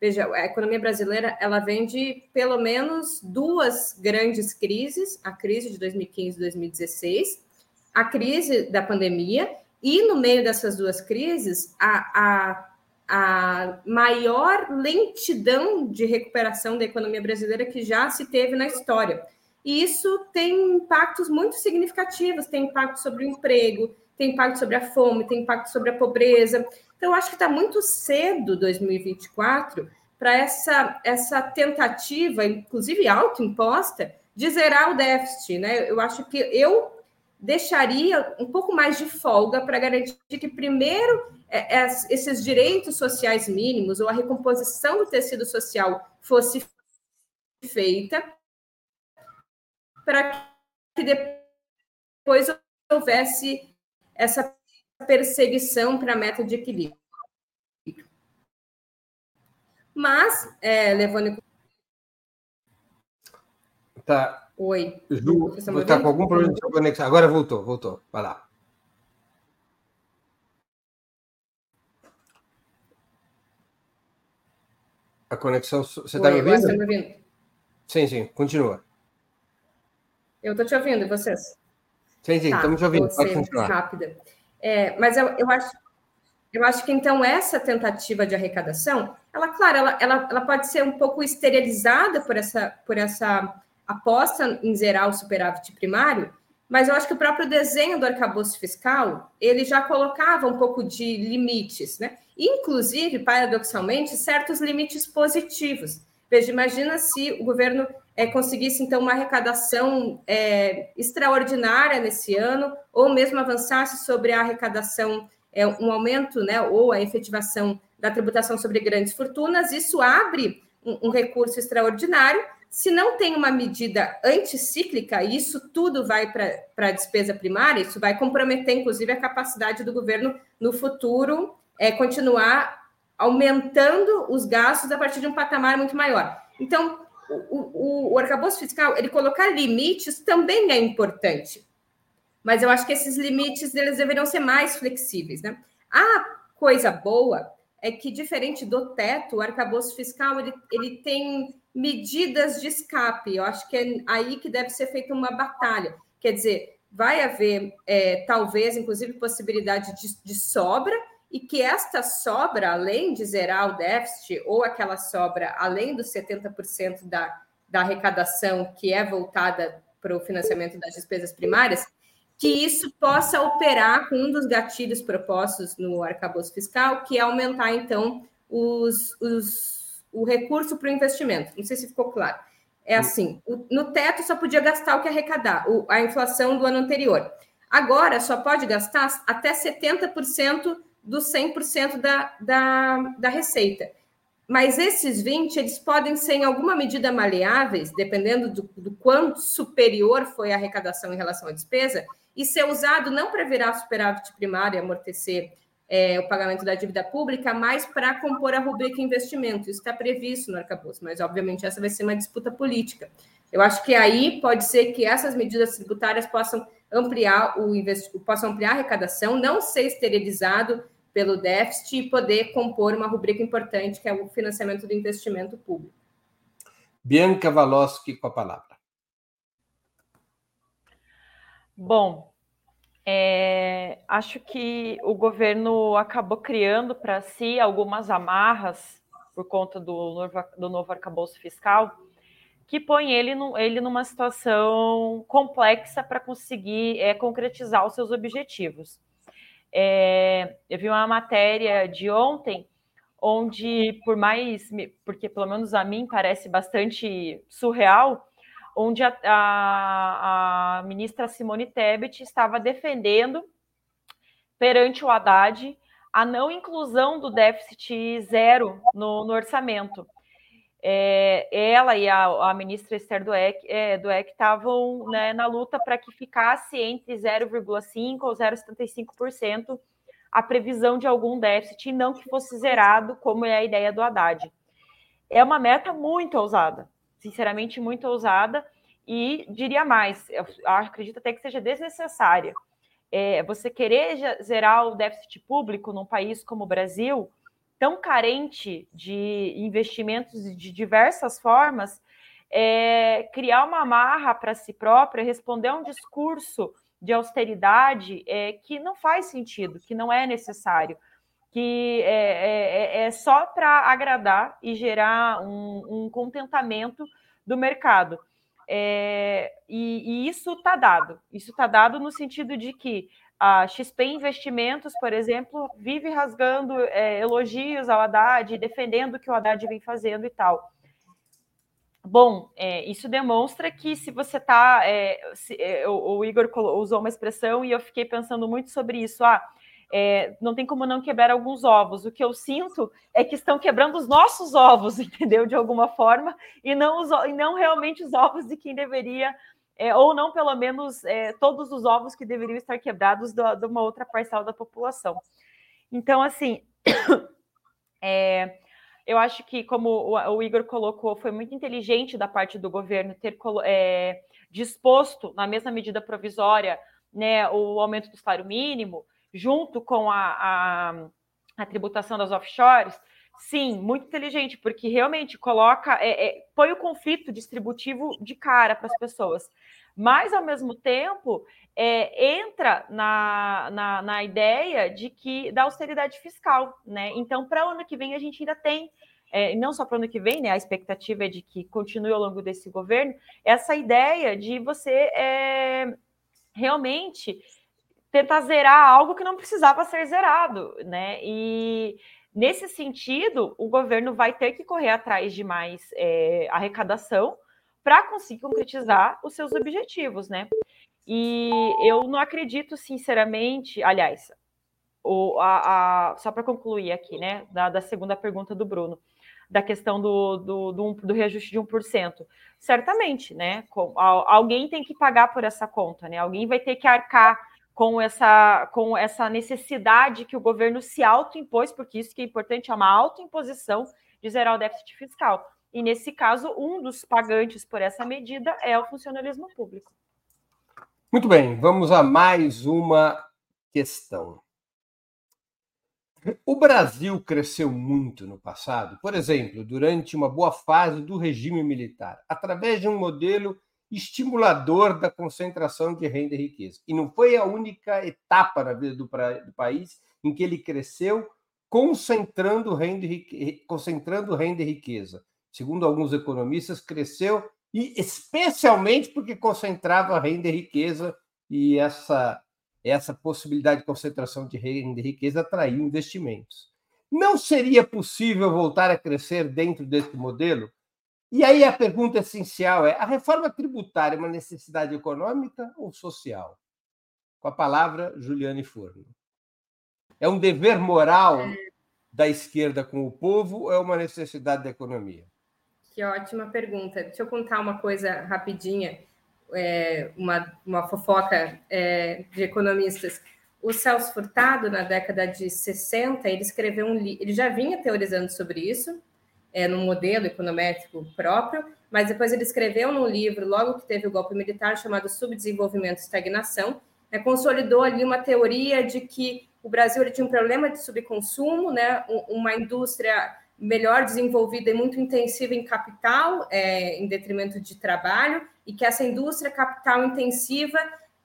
Veja, a economia brasileira ela vem de pelo menos duas grandes crises, a crise de 2015 e 2016, a crise da pandemia, e no meio dessas duas crises, a, a a maior lentidão de recuperação da economia brasileira que já se teve na história. E isso tem impactos muito significativos, tem impacto sobre o emprego, tem impacto sobre a fome, tem impacto sobre a pobreza. Então, acho que está muito cedo 2024 para essa, essa tentativa, inclusive autoimposta, de zerar o déficit. Né? Eu acho que eu deixaria um pouco mais de folga para garantir que, primeiro, é, é, esses direitos sociais mínimos ou a recomposição do tecido social fosse feita, para que depois houvesse essa perseguição para a meta de equilíbrio. Mas, é, levando Tá. Oi. Ju, está com algum problema de conexão? Agora voltou, voltou. Vai lá. A conexão. Você está me ouvindo? me ouvindo? Sim, sim, continua. Eu estou te ouvindo, e vocês? Sim, sim, estamos tá, te ouvindo. Pode continuar. Rápida. É, mas eu, eu, acho, eu acho que então essa tentativa de arrecadação, ela, claro, ela, ela, ela pode ser um pouco esterilizada por essa, por essa aposta em zerar o superávit primário, mas eu acho que o próprio desenho do arcabouço fiscal, ele já colocava um pouco de limites, né? Inclusive, paradoxalmente, certos limites positivos. Veja, imagina se o governo é, conseguisse, então, uma arrecadação é, extraordinária nesse ano, ou mesmo avançasse sobre a arrecadação, é, um aumento, né, ou a efetivação da tributação sobre grandes fortunas, isso abre um, um recurso extraordinário se não tem uma medida anticíclica, isso tudo vai para a despesa primária, isso vai comprometer, inclusive, a capacidade do governo no futuro é, continuar aumentando os gastos a partir de um patamar muito maior. Então, o, o, o arcabouço fiscal, ele colocar limites também é importante, mas eu acho que esses limites eles deveriam ser mais flexíveis. Né? A coisa boa é que, diferente do teto, o arcabouço fiscal ele, ele tem medidas de escape. Eu acho que é aí que deve ser feita uma batalha. Quer dizer, vai haver, é, talvez, inclusive, possibilidade de, de, sobra, e que esta sobra, além de zerar o déficit, ou aquela sobra além dos 70% da, da arrecadação que é voltada para o financiamento das despesas primárias, que isso possa operar com um dos gatilhos propostos no arcabouço fiscal, que é aumentar, então, os, os o recurso para o investimento. Não sei se ficou claro. É assim: no teto só podia gastar o que arrecadar, a inflação do ano anterior. Agora só pode gastar até 70% dos 100% da, da, da receita. Mas esses 20, eles podem ser em alguma medida maleáveis, dependendo do, do quanto superior foi a arrecadação em relação à despesa, e ser usado não para virar superávit primário e amortecer é, o pagamento da dívida pública, mas para compor a rubrica investimento. Isso está previsto no arcabouço, mas obviamente essa vai ser uma disputa política. Eu acho que aí pode ser que essas medidas tributárias possam ampliar o possam ampliar a arrecadação, não ser esterilizado pelo déficit e poder compor uma rubrica importante que é o financiamento do investimento público. Bianca Valoski com a palavra. Bom, é, acho que o governo acabou criando para si algumas amarras por conta do novo, do novo arcabouço fiscal que põe ele, no, ele numa situação complexa para conseguir é, concretizar os seus objetivos. É, eu vi uma matéria de ontem onde, por mais, porque pelo menos a mim parece bastante surreal, onde a, a, a ministra Simone Tebet estava defendendo perante o Haddad a não inclusão do déficit zero no, no orçamento. É, ela e a, a, ministra Esther Dueck é, estavam né, na luta para que ficasse entre 0,5% ou 0,75% a previsão de algum déficit e não que fosse zerado, como é a ideia do Haddad. É uma meta muito ousada, sinceramente muito ousada e diria mais, acredito até que seja desnecessária. É, você querer zerar o déficit público num país como o Brasil, tão carente de investimentos de diversas formas, é, criar uma marra para si própria, responder a um discurso de austeridade é, que não faz sentido, que não é necessário, que é, é, é só para agradar e gerar um, um contentamento do mercado. É, e, e, isso está dado. Isso está dado no sentido de que a XP Investimentos, por exemplo, vive rasgando é, elogios ao Haddad, defendendo o que o Haddad vem fazendo e tal. Bom, é, isso demonstra que se você está. É, é, o, o Igor usou uma expressão e eu fiquei pensando muito sobre isso. Ah, é, não tem como não quebrar alguns ovos. O que eu sinto é que estão quebrando os nossos ovos, entendeu? De alguma forma, e não, os, e não realmente os ovos de quem deveria é, ou não, pelo menos, é, todos os ovos que deveriam estar quebrados do, de uma outra parcela da população. Então, assim, é, eu acho que, como o, o, Igor colocou, foi muito inteligente da parte do governo ter é, disposto, na mesma medida provisória, né, o aumento do salário mínimo, junto com a, a, a tributação das offshores, Sim, muito inteligente, porque realmente coloca, é, é, põe o conflito distributivo de cara para as pessoas. Mas, ao mesmo tempo, é, entra na, na, na, ideia de que da austeridade fiscal, né? Então, para o ano que vem, a gente ainda tem, é, não só para o ano que vem, né? A expectativa é de que continue ao longo desse governo, essa ideia de você é, realmente tentar zerar algo que não precisava ser zerado, né? E Nesse sentido, o governo vai ter que correr atrás de mais é, arrecadação para conseguir concretizar os seus objetivos, né? E eu não acredito, sinceramente, aliás, o, a, a, só para concluir aqui, né, da, da, segunda pergunta do Bruno, da questão do, do, do, do reajuste de 1%. Certamente, né? Com, alguém tem que pagar por essa conta, né? Alguém vai ter que arcar com essa, com essa necessidade que o governo se autoimpôs, porque isso que é importante, é uma autoimposição de zerar o déficit fiscal. E, nesse caso, um dos pagantes por essa medida é o funcionalismo público. Muito bem, vamos a mais uma questão. O Brasil cresceu muito no passado, por exemplo, durante uma boa fase do regime militar, através de um modelo estimulador da concentração de renda e riqueza. E não foi a única etapa na vida do, pra, do país em que ele cresceu concentrando renda, e, concentrando renda e riqueza. Segundo alguns economistas, cresceu e especialmente porque concentrava renda e riqueza e essa essa possibilidade de concentração de renda e riqueza atraiu investimentos. Não seria possível voltar a crescer dentro desse modelo e aí a pergunta essencial é: a reforma tributária é uma necessidade econômica ou social? Com a palavra Juliane Forno. É um dever moral da esquerda com o povo ou é uma necessidade da economia? Que ótima pergunta. Deixa eu contar uma coisa rapidinha, é, uma, uma fofoca é, de economistas. O Celso Furtado, na década de 60, ele escreveu um livro, ele já vinha teorizando sobre isso, é, num modelo econométrico próprio, mas depois ele escreveu num livro, logo que teve o golpe militar, chamado Subdesenvolvimento e Estagnação, né, consolidou ali uma teoria de que o Brasil tinha um problema de subconsumo, né, uma indústria melhor desenvolvida e muito intensiva em capital, é, em detrimento de trabalho, e que essa indústria capital intensiva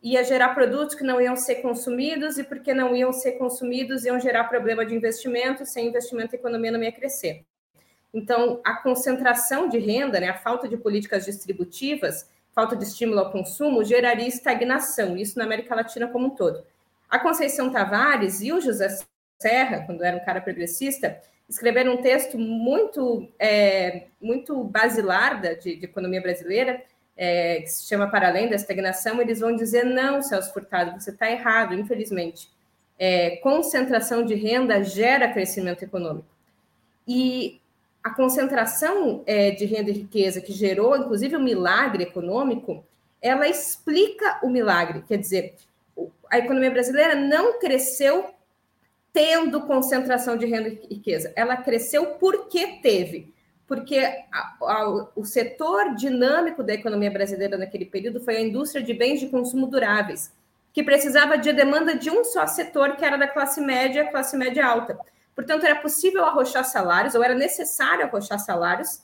ia gerar produtos que não iam ser consumidos, e porque não iam ser consumidos, iam gerar problema de investimento, sem investimento a economia não ia crescer. Então, a concentração de renda, né, a falta de políticas distributivas, falta de estímulo ao consumo, geraria estagnação, isso na América Latina como um todo. A Conceição Tavares e o José Serra, quando era um cara progressista, escreveram um texto muito, é, muito basilar de, de economia brasileira, é, que se chama Para Além da Estagnação, eles vão dizer, não, Celso Furtado, você está errado, infelizmente. É, concentração de renda gera crescimento econômico. E a concentração é, de renda e riqueza que gerou, inclusive, o milagre econômico, ela explica o milagre. Quer dizer, a economia brasileira não cresceu tendo concentração de renda e riqueza, ela cresceu porque teve. Porque a, a, o setor dinâmico da economia brasileira naquele período foi a indústria de bens de consumo duráveis, que precisava de demanda de um só setor, que era da classe média, classe média alta. Portanto, era possível arrochar salários, ou era necessário arrochar salários,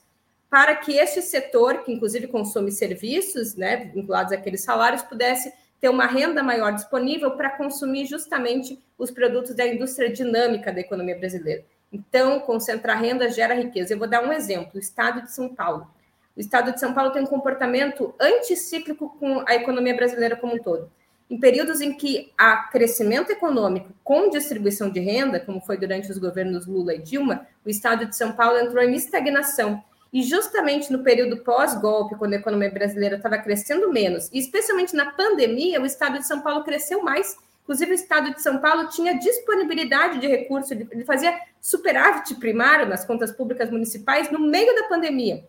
para que este setor, que inclusive consome serviços né, vinculados àqueles salários, pudesse ter uma renda maior disponível para consumir justamente os produtos da indústria dinâmica da economia brasileira. Então, concentrar renda gera riqueza. Eu vou dar um exemplo: o estado de São Paulo. O estado de São Paulo tem um comportamento anticíclico com a economia brasileira como um todo em períodos em que há crescimento econômico com distribuição de renda, como foi durante os governos Lula e Dilma, o estado de São Paulo entrou em estagnação. E justamente no período pós-golpe, quando a economia brasileira estava crescendo menos, e especialmente na pandemia, o estado de São Paulo cresceu mais. Inclusive, o estado de São Paulo tinha disponibilidade de recursos, ele fazia superávit primário nas contas públicas municipais no meio da pandemia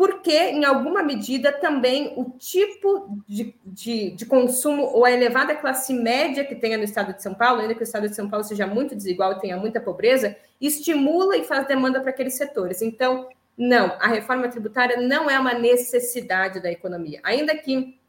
porque, em alguma medida, também o tipo de, de, de, consumo ou a elevada classe média que tenha no estado de São Paulo, ainda que o estado de São Paulo seja muito desigual e tenha muita pobreza, estimula e faz demanda para aqueles setores. Então, não, a reforma tributária não é uma necessidade da economia, ainda que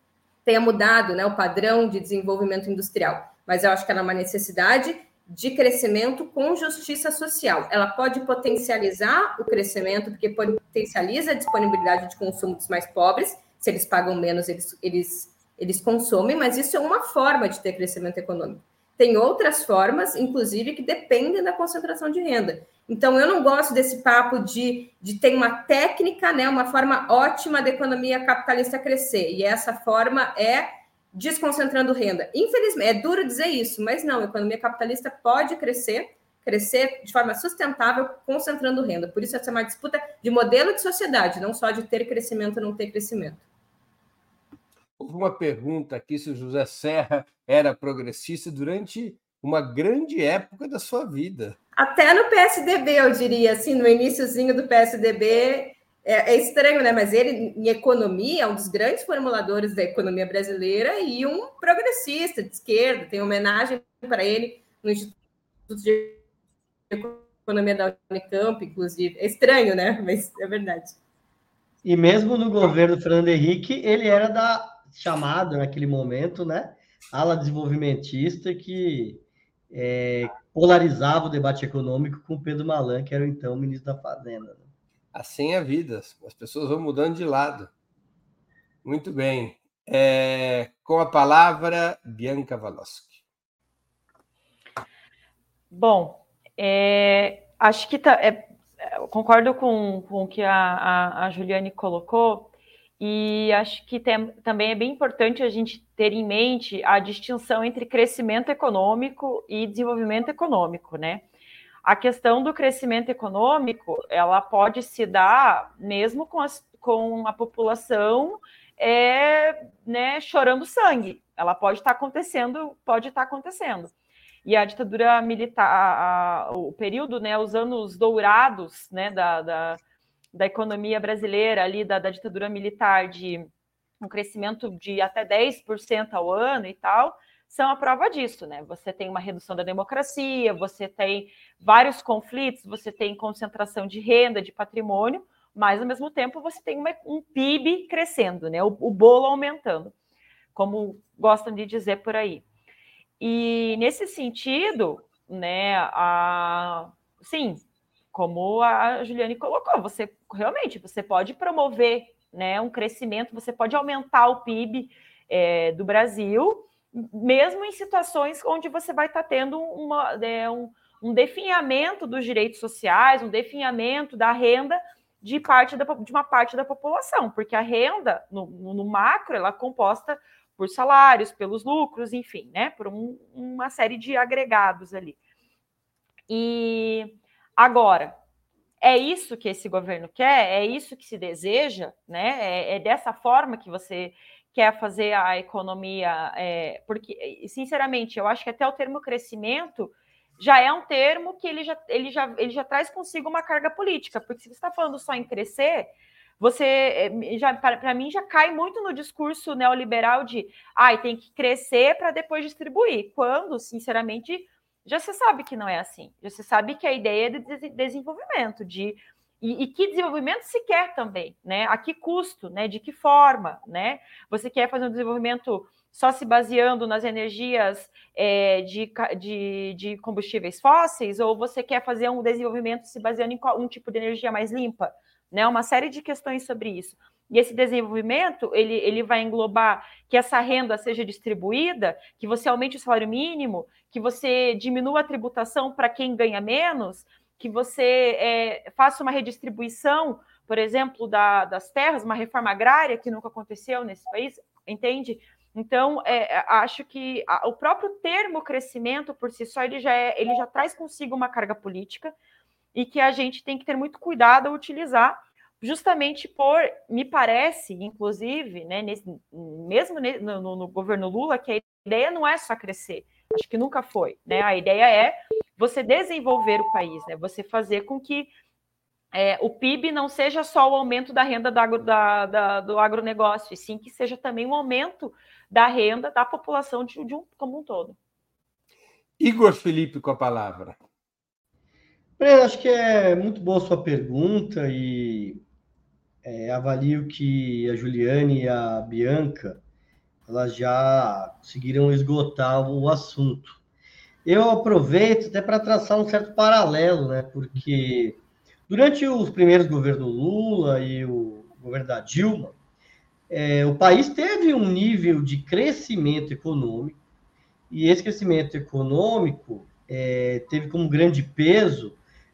tenha mudado né, o padrão de desenvolvimento industrial, mas eu acho que ela é uma necessidade de crescimento com justiça social. Ela pode potencializar o crescimento, porque potencializa a disponibilidade de consumo dos mais pobres. Se eles pagam menos, eles, eles, eles consomem, mas isso é uma forma de ter crescimento econômico. Tem outras formas, inclusive, que dependem da concentração de renda. Então, eu não gosto desse papo de, de ter uma técnica, né, uma forma ótima da economia capitalista crescer. E essa forma é desconcentrando renda. Infelizmente, é duro dizer isso, mas não, a economia capitalista pode crescer, crescer de forma sustentável, concentrando renda. Por isso, essa é uma disputa de modelo de sociedade, não só de ter crescimento ou não ter crescimento. Houve uma pergunta aqui se o José Serra era progressista durante uma grande época da sua vida. Até no PSDB, eu diria, assim, no iníciozinho do PSDB, é, é, estranho, né? Mas ele, em economia, é um dos grandes formuladores da economia brasileira e um progressista de esquerda. Tem homenagem para ele no Instituto de Economia da Unicamp, inclusive. É estranho, né? Mas é verdade. E mesmo no governo Fernando Henrique, ele era da chamado naquele momento, né? Ala desenvolvimentista que é, polarizava o debate econômico com Pedro Malan, que era então ministro da Fazenda. Né? Assim é vida, as pessoas vão mudando de lado. Muito bem. É, com a palavra, Bianca Valoski. Bom, é, acho que tá, é, concordo com, com o que a, a, a Juliane colocou, e acho que tem, também é bem importante a gente ter em mente a distinção entre crescimento econômico e desenvolvimento econômico, né? A questão do crescimento econômico ela pode se dar mesmo com, as, com a população é, né, chorando sangue. Ela pode estar acontecendo, pode estar acontecendo. E a ditadura militar, a, a, o período, né, os anos dourados né, da, da, da economia brasileira, ali da, da ditadura militar, de um crescimento de até 10% ao ano e tal, são a prova disso, né? Você tem uma redução da democracia, você tem vários conflitos, você tem concentração de renda, de patrimônio, mas ao mesmo tempo você tem uma, um PIB crescendo, né? O, o, bolo aumentando, como gostam de dizer por aí. E nesse sentido, né, a, sim, como a Juliane colocou, você realmente você pode promover né, um crescimento, você pode aumentar o PIB é, do Brasil mesmo em situações onde você vai estar tá tendo uma, é, um, um definhamento dos direitos sociais, um definhamento da renda de parte da, de uma parte da população, porque a renda no, no macro ela é composta por salários, pelos lucros, enfim, né, por um, uma série de agregados ali. E agora é isso que esse governo quer, é isso que se deseja, né? É, é dessa forma que você quer fazer a economia, é, porque, sinceramente, eu acho que até o termo crescimento já é um termo que ele já, ele já, ele já traz consigo uma carga política, porque se você está falando só em crescer, você é, já para mim já cai muito no discurso neoliberal de ai, tem que crescer para depois distribuir, quando, sinceramente, já se sabe que não é assim. Já se sabe que a ideia é de desenvolvimento, de e, e, que desenvolvimento se quer também, né? A que custo, né? De que forma, né? Você quer fazer um desenvolvimento só se baseando nas energias é, de, de, de, combustíveis fósseis, ou você quer fazer um desenvolvimento se baseando em um tipo de energia mais limpa, né? Uma série de questões sobre isso. E esse desenvolvimento, ele, ele vai englobar que essa renda seja distribuída, que você aumente o salário mínimo, que você diminua a tributação para quem ganha menos, que você é, faça uma redistribuição, por exemplo, da, das terras, uma reforma agrária que nunca aconteceu nesse país, entende? Então, é, é acho que a, o próprio termo crescimento por si só ele já, é, ele já traz consigo uma carga política e que a gente tem que ter muito cuidado ao utilizar, justamente por, me parece, inclusive, né, nesse, mesmo no, no governo Lula, que a ideia não é só crescer, acho que nunca foi, né? A ideia é você desenvolver o país, né? Você fazer com que é, o PIB não seja só o aumento da renda do, agro, da, da, do agronegócio, e sim que seja também um aumento da renda da população de, de um, como um todo. Igor Felipe com a palavra. Breno, acho que é muito boa a sua pergunta e é, avalio que a Juliane e a Bianca elas já conseguiram esgotar o assunto. Eu aproveito até para traçar um certo paralelo, né? Porque durante os primeiros governos Lula e o governo da Dilma, é, o país teve um nível de crescimento econômico, e esse crescimento econômico é, teve como grande peso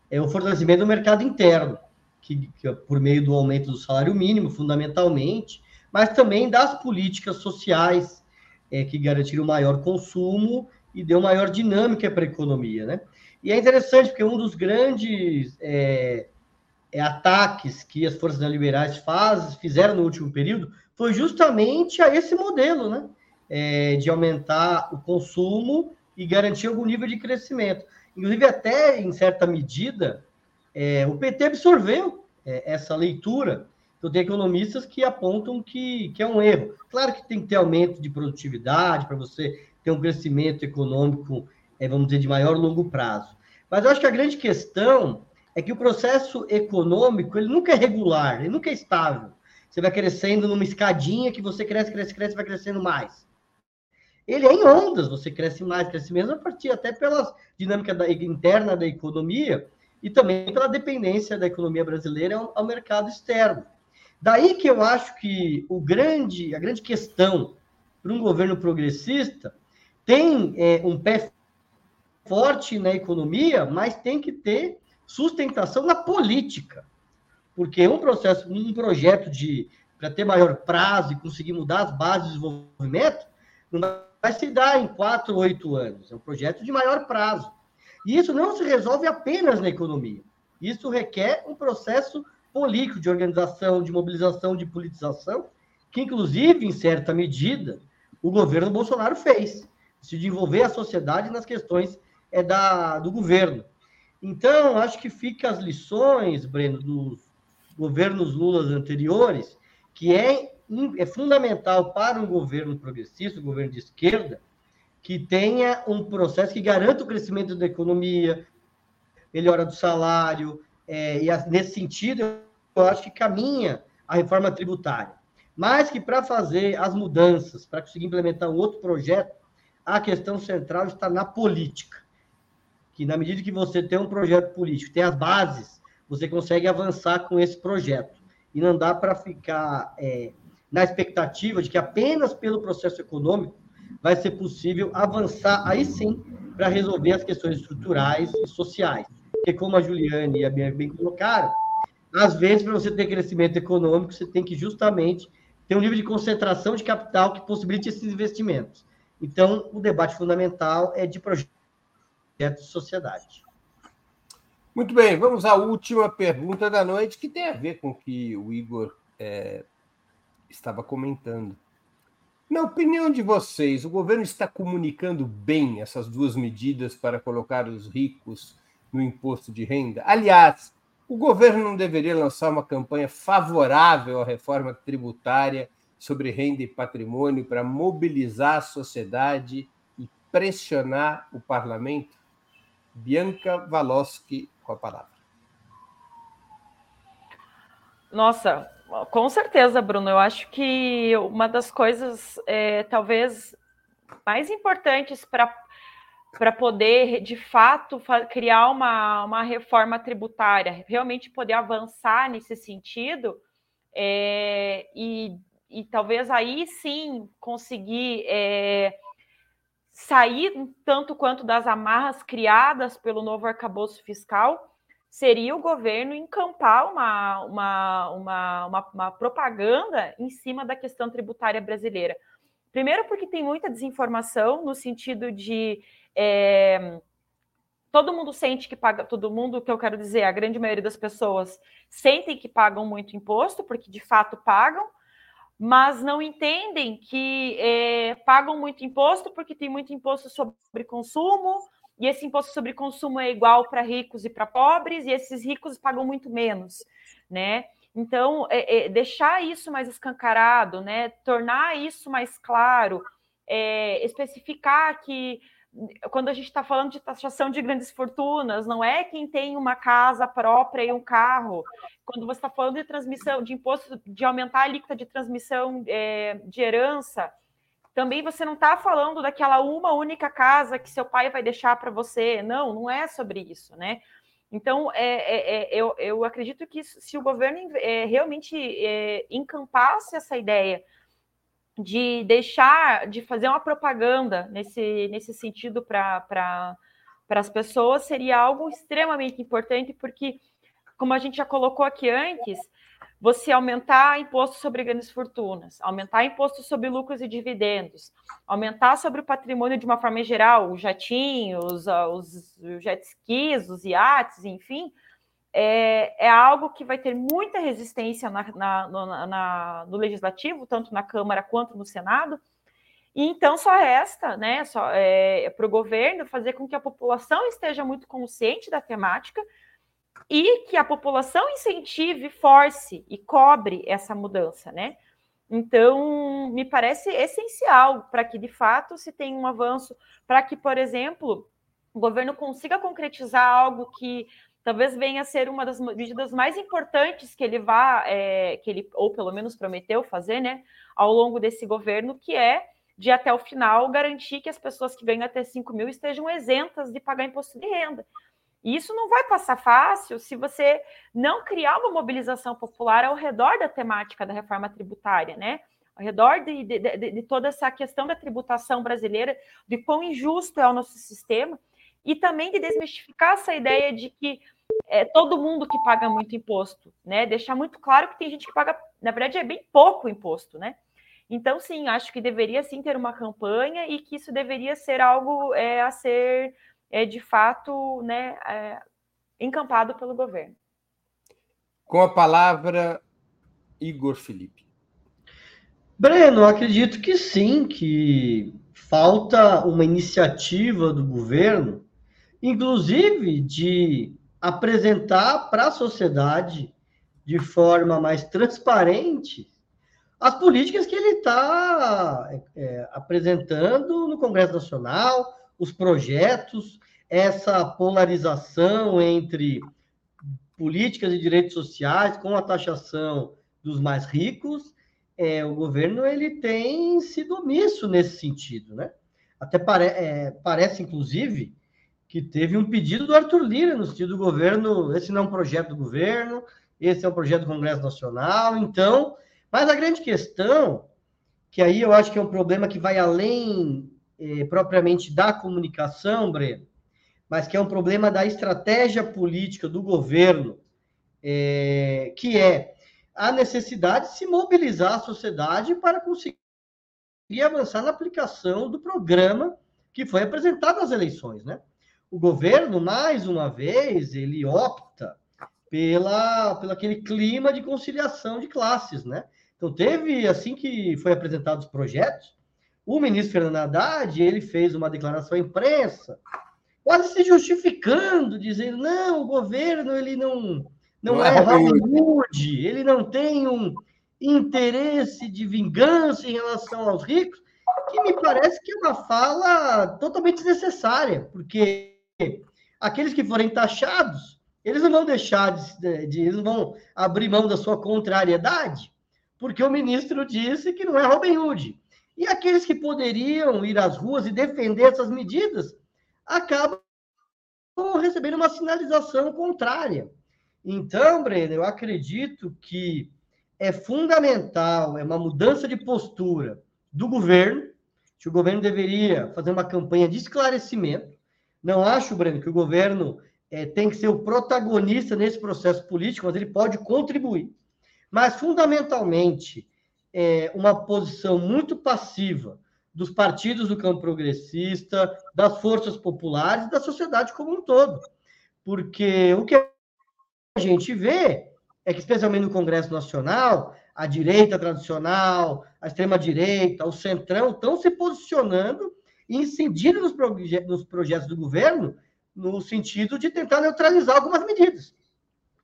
é, o fortalecimento do mercado interno, que, que por meio do aumento do salário mínimo, fundamentalmente, mas também das políticas sociais é, que garantiram maior consumo e deu maior dinâmica para a economia, né? E é interessante porque um dos grandes é, é, ataques que as forças neoliberais faz, fizeram no último período foi justamente a esse modelo, né? É, de aumentar o consumo e garantir algum nível de crescimento. Inclusive, até em certa medida, é, o PT absorveu é, essa leitura. Então, tem economistas que apontam que, que é um erro. Claro que tem que ter aumento de produtividade para você ter um crescimento econômico, é, vamos dizer, de maior longo prazo. Mas eu acho que a grande questão é que o processo econômico ele nunca é regular, ele nunca é estável. Você vai crescendo numa escadinha que você cresce, cresce, cresce, vai crescendo mais. Ele é em ondas, você cresce mais, cresce menos, a partir até pela dinâmica da, interna da economia e também pela dependência da economia brasileira ao, ao mercado externo. Daí que eu acho que o grande, a grande questão para um governo progressista tem é, um pé forte na economia, mas tem que ter sustentação na política. Porque um processo, um projeto de para ter maior prazo e conseguir mudar as bases de desenvolvimento, não vai se dar em quatro, oito anos. É um projeto de maior prazo. E isso não se resolve apenas na economia. Isso requer um processo político de organização, de mobilização, de politização, que, inclusive, em certa medida, o governo Bolsonaro fez se desenvolver a sociedade nas questões é da, do governo. Então, acho que fica as lições, Breno, dos governos Lula anteriores, que é, é fundamental para um governo progressista, um governo de esquerda, que tenha um processo que garanta o crescimento da economia, melhora do salário, é, e nesse sentido, eu acho que caminha a reforma tributária. Mas que para fazer as mudanças, para conseguir implementar um outro projeto, a questão central está na política. Que na medida que você tem um projeto político, tem as bases, você consegue avançar com esse projeto. E não dá para ficar é, na expectativa de que apenas pelo processo econômico vai ser possível avançar aí sim para resolver as questões estruturais e sociais. Porque, como a Juliane e a Bianca bem colocaram, às vezes, para você ter crescimento econômico, você tem que justamente ter um nível de concentração de capital que possibilite esses investimentos. Então, o debate fundamental é de projetos de sociedade. Muito bem, vamos à última pergunta da noite, que tem a ver com o que o Igor é, estava comentando. Na opinião de vocês, o governo está comunicando bem essas duas medidas para colocar os ricos no imposto de renda? Aliás, o governo não deveria lançar uma campanha favorável à reforma tributária sobre renda e patrimônio para mobilizar a sociedade e pressionar o parlamento? Bianca Valoski com a palavra. Nossa, com certeza, Bruno. Eu acho que uma das coisas, é, talvez, mais importantes para poder, de fato, criar uma, uma reforma tributária, realmente poder avançar nesse sentido, é, e e talvez aí sim conseguir é, sair tanto quanto das amarras criadas pelo novo arcabouço fiscal, seria o governo encampar uma, uma, uma, uma, uma propaganda em cima da questão tributária brasileira. Primeiro, porque tem muita desinformação, no sentido de. É, todo mundo sente que paga, todo mundo, que eu quero dizer, a grande maioria das pessoas sentem que pagam muito imposto, porque de fato pagam, mas não entendem que é, pagam muito imposto porque tem muito imposto sobre consumo, e esse imposto sobre consumo é igual para ricos e para pobres, e esses ricos pagam muito menos, né? Então, é, é, deixar isso mais escancarado, né? Tornar isso mais claro, é, especificar que quando a gente está falando de taxação de grandes fortunas, não é quem tem uma casa própria e um carro. Quando você está falando de transmissão, de imposto, de aumentar a alíquota de transmissão é, de herança, também você não está falando daquela uma única casa que seu pai vai deixar para você. Não, não é sobre isso, né? Então, é, é, é eu, eu acredito que se o governo é, realmente é, encampasse essa ideia de deixar de fazer uma propaganda nesse, nesse sentido para pra, as pessoas seria algo extremamente importante, porque, como a gente já colocou aqui antes, você aumentar imposto sobre grandes fortunas, aumentar imposto sobre lucros e dividendos, aumentar sobre o patrimônio de uma forma geral, os jatinhos, os, os jet skis, os iates, enfim, é, é algo que vai ter muita resistência na, na, no, na, no legislativo, tanto na Câmara quanto no Senado. E então só resta, né, é, para o governo fazer com que a população esteja muito consciente da temática e que a população incentive, force e cobre essa mudança, né? Então, me parece essencial para que de fato se tenha um avanço, para que, por exemplo, o governo consiga concretizar algo que talvez venha a ser uma das medidas mais importantes que ele vá, é, que ele, ou pelo menos prometeu fazer, né, ao longo desse governo, que é de até o final garantir que as pessoas que ganham até 5 mil estejam isentas de pagar imposto de renda. E isso não vai passar fácil se você não criar uma mobilização popular ao redor da temática da reforma tributária, né? Ao redor de, de, de, de toda essa questão da tributação brasileira, de quão injusto é o nosso sistema, e também de desmistificar essa ideia de que é todo mundo que paga muito imposto, né? Deixar muito claro que tem gente que paga, na verdade, é bem pouco imposto, né? Então, sim, acho que deveria sim ter uma campanha e que isso deveria ser algo é, a ser é, de fato né, é, encampado pelo governo. Com a palavra, Igor Felipe. Breno, acredito que sim, que falta uma iniciativa do governo, inclusive de apresentar para a sociedade de forma mais transparente as políticas que ele está é, é, apresentando no Congresso Nacional, os projetos, essa polarização entre políticas e direitos sociais com a taxação dos mais ricos, é, o governo ele tem sido omisso nesse sentido, né? Até pare, é, parece, inclusive, que teve um pedido do Arthur Lira no sentido do governo, esse não é um projeto do governo, esse é um projeto do Congresso Nacional, então, mas a grande questão, que aí eu acho que é um problema que vai além eh, propriamente da comunicação, Breno, mas que é um problema da estratégia política do governo, eh, que é a necessidade de se mobilizar a sociedade para conseguir avançar na aplicação do programa que foi apresentado nas eleições, né? O governo, mais uma vez, ele opta pela, pelo aquele clima de conciliação de classes, né? Então, teve, assim que foi apresentados os projetos, o ministro Fernando Haddad, ele fez uma declaração à imprensa, quase se justificando, dizendo, não, o governo, ele não, não, não é, é Robin Hood, ele não tem um interesse de vingança em relação aos ricos, que me parece que é uma fala totalmente desnecessária, porque aqueles que forem taxados, eles não vão deixar de, de, eles vão abrir mão da sua contrariedade, porque o ministro disse que não é Robin Hood. E aqueles que poderiam ir às ruas e defender essas medidas acabam recebendo uma sinalização contrária. Então, Breno, eu acredito que é fundamental, é uma mudança de postura do governo, que o governo deveria fazer uma campanha de esclarecimento, não acho, Breno, que o governo é, tem que ser o protagonista nesse processo político, mas ele pode contribuir. Mas, fundamentalmente, é uma posição muito passiva dos partidos do campo progressista, das forças populares, da sociedade como um todo. Porque o que a gente vê é que, especialmente no Congresso Nacional, a direita tradicional, a extrema-direita, o centrão estão se posicionando incidindo nos, proje nos projetos do governo no sentido de tentar neutralizar algumas medidas.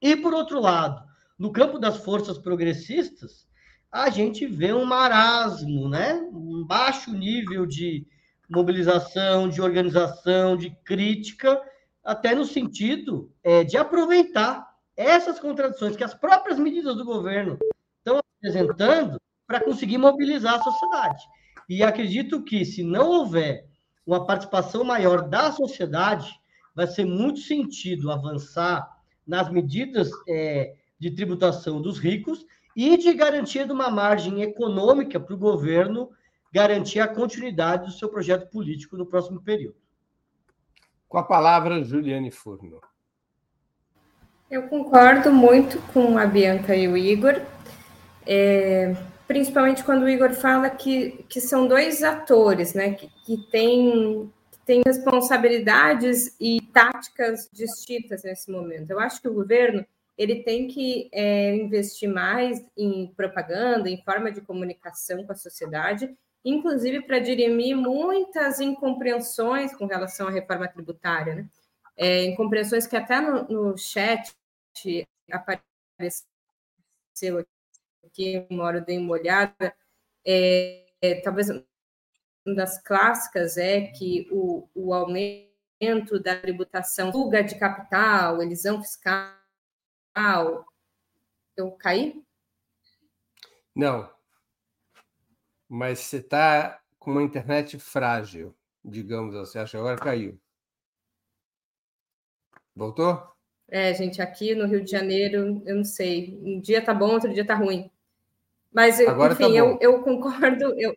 E, por outro lado, no campo das forças progressistas, a gente vê um marasmo, né? um baixo nível de mobilização, de organização, de crítica, até no sentido é, de aproveitar essas contradições que as próprias medidas do governo estão apresentando para conseguir mobilizar a sociedade. E acredito que, se não houver uma participação maior da sociedade, vai ser muito sentido avançar nas medidas é, de tributação dos ricos e de garantia de uma margem econômica para o governo garantir a continuidade do seu projeto político no próximo período. Com a palavra, Juliane Furno. Eu concordo muito com a Bianca e o Igor, é, principalmente quando o Igor fala que, que são dois atores, né, que, que têm tem responsabilidades e táticas distintas nesse momento. Eu acho que o governo ele tem que é, investir mais em propaganda, em forma de comunicação com a sociedade, inclusive para dirimir muitas incompreensões com relação à reforma tributária, né? É, incompreensões que até no, no chat apareceu aqui, uma hora eu dei uma olhada, é, é, talvez uma das clássicas é que o, o aumento da tributação, fuga de capital, elisão fiscal. Eu caí? Não. Mas você está com uma internet frágil, digamos assim. Acho que agora caiu. Voltou? É, gente, aqui no Rio de Janeiro, eu não sei. Um dia tá bom, outro dia tá ruim. Mas, Agora enfim, tá eu, eu concordo, eu,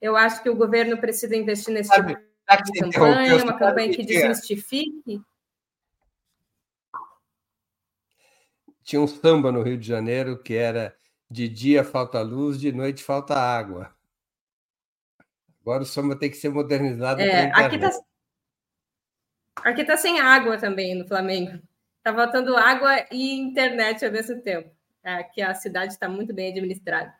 eu acho que o governo precisa investir nesse sabe, tipo de campanha, uma campanha que desmistifique. Tinha um samba no Rio de Janeiro que era de dia falta luz, de noite falta água. Agora o samba tem que ser modernizado. É, aqui está aqui tá sem água também no Flamengo. Está faltando água e internet ao mesmo tempo. Aqui a cidade está muito bem administrada.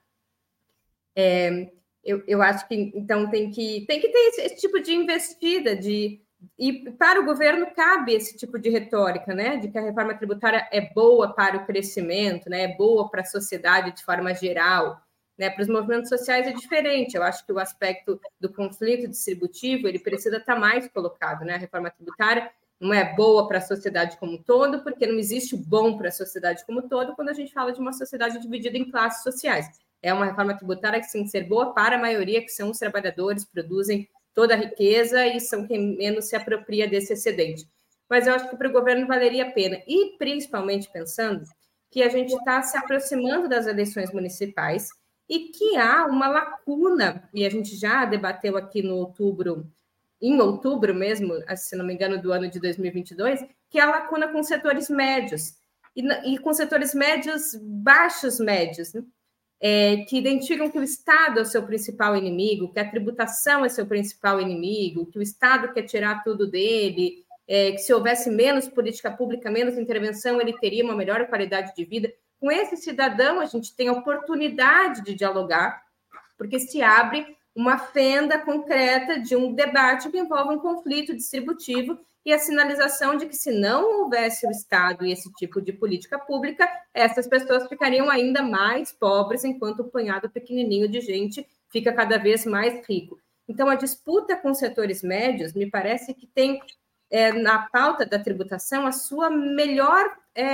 É, eu, eu acho que então tem que tem que ter esse, esse, tipo de investida de e para o governo cabe esse tipo de retórica, né, de que a reforma tributária é boa para o crescimento, né, é boa para a sociedade de forma geral, né, para os movimentos sociais é diferente. Eu acho que o aspecto do conflito distributivo ele precisa estar mais colocado, né, a reforma tributária não é boa para a sociedade como um todo, porque não existe bom para a sociedade como um todo quando a gente fala de uma sociedade dividida em classes sociais é uma reforma tributária que tem que ser boa para a maioria, que são os trabalhadores, produzem toda a riqueza e são quem menos se apropria desse excedente. Mas eu acho que para o governo valeria a pena, e principalmente pensando que a gente está se aproximando das eleições municipais e que há uma lacuna, e a gente já debateu aqui no outubro, em outubro mesmo, se não me engano, do ano de 2022, que é a lacuna com setores médios, e, e com setores médios, baixos médios, né? é, que identificam que o Estado é o seu principal inimigo, que a tributação é seu principal inimigo, que o Estado quer tirar tudo dele, é, que se houvesse menos política pública, menos intervenção, ele teria uma melhor qualidade de vida. Com esse cidadão, a gente tem a oportunidade de dialogar, porque se abre uma fenda concreta de um debate que envolve um conflito distributivo e a sinalização de que, se não houvesse o Estado e esse tipo de política pública, essas pessoas ficariam ainda mais pobres, enquanto o punhado pequenininho de gente fica cada vez mais rico. Então, a disputa com setores médios me parece que tem é, na pauta da tributação a sua melhor é,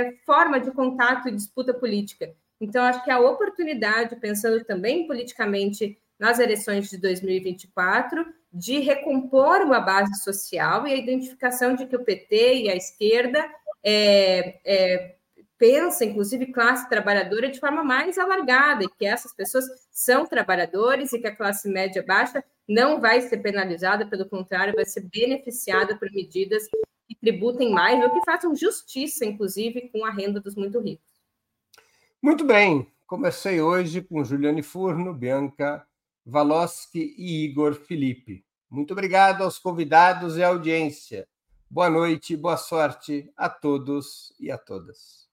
é, forma de contato e disputa política. Então, acho que a oportunidade, pensando também politicamente nas eleições de 2024, de recompor uma base social e a identificação de que o PT e a esquerda é, é, pensa, inclusive, classe trabalhadora de forma mais alargada, e que essas pessoas são trabalhadores e que a classe média baixa não vai ser penalizada, pelo contrário, vai ser beneficiada por medidas que tributem mais ou que façam justiça, inclusive, com a renda dos muito ricos. Muito bem. Comecei hoje com Juliane Furno, Bianca Valoski e Igor Felipe. Muito obrigado aos convidados e à audiência. Boa noite, boa sorte a todos e a todas.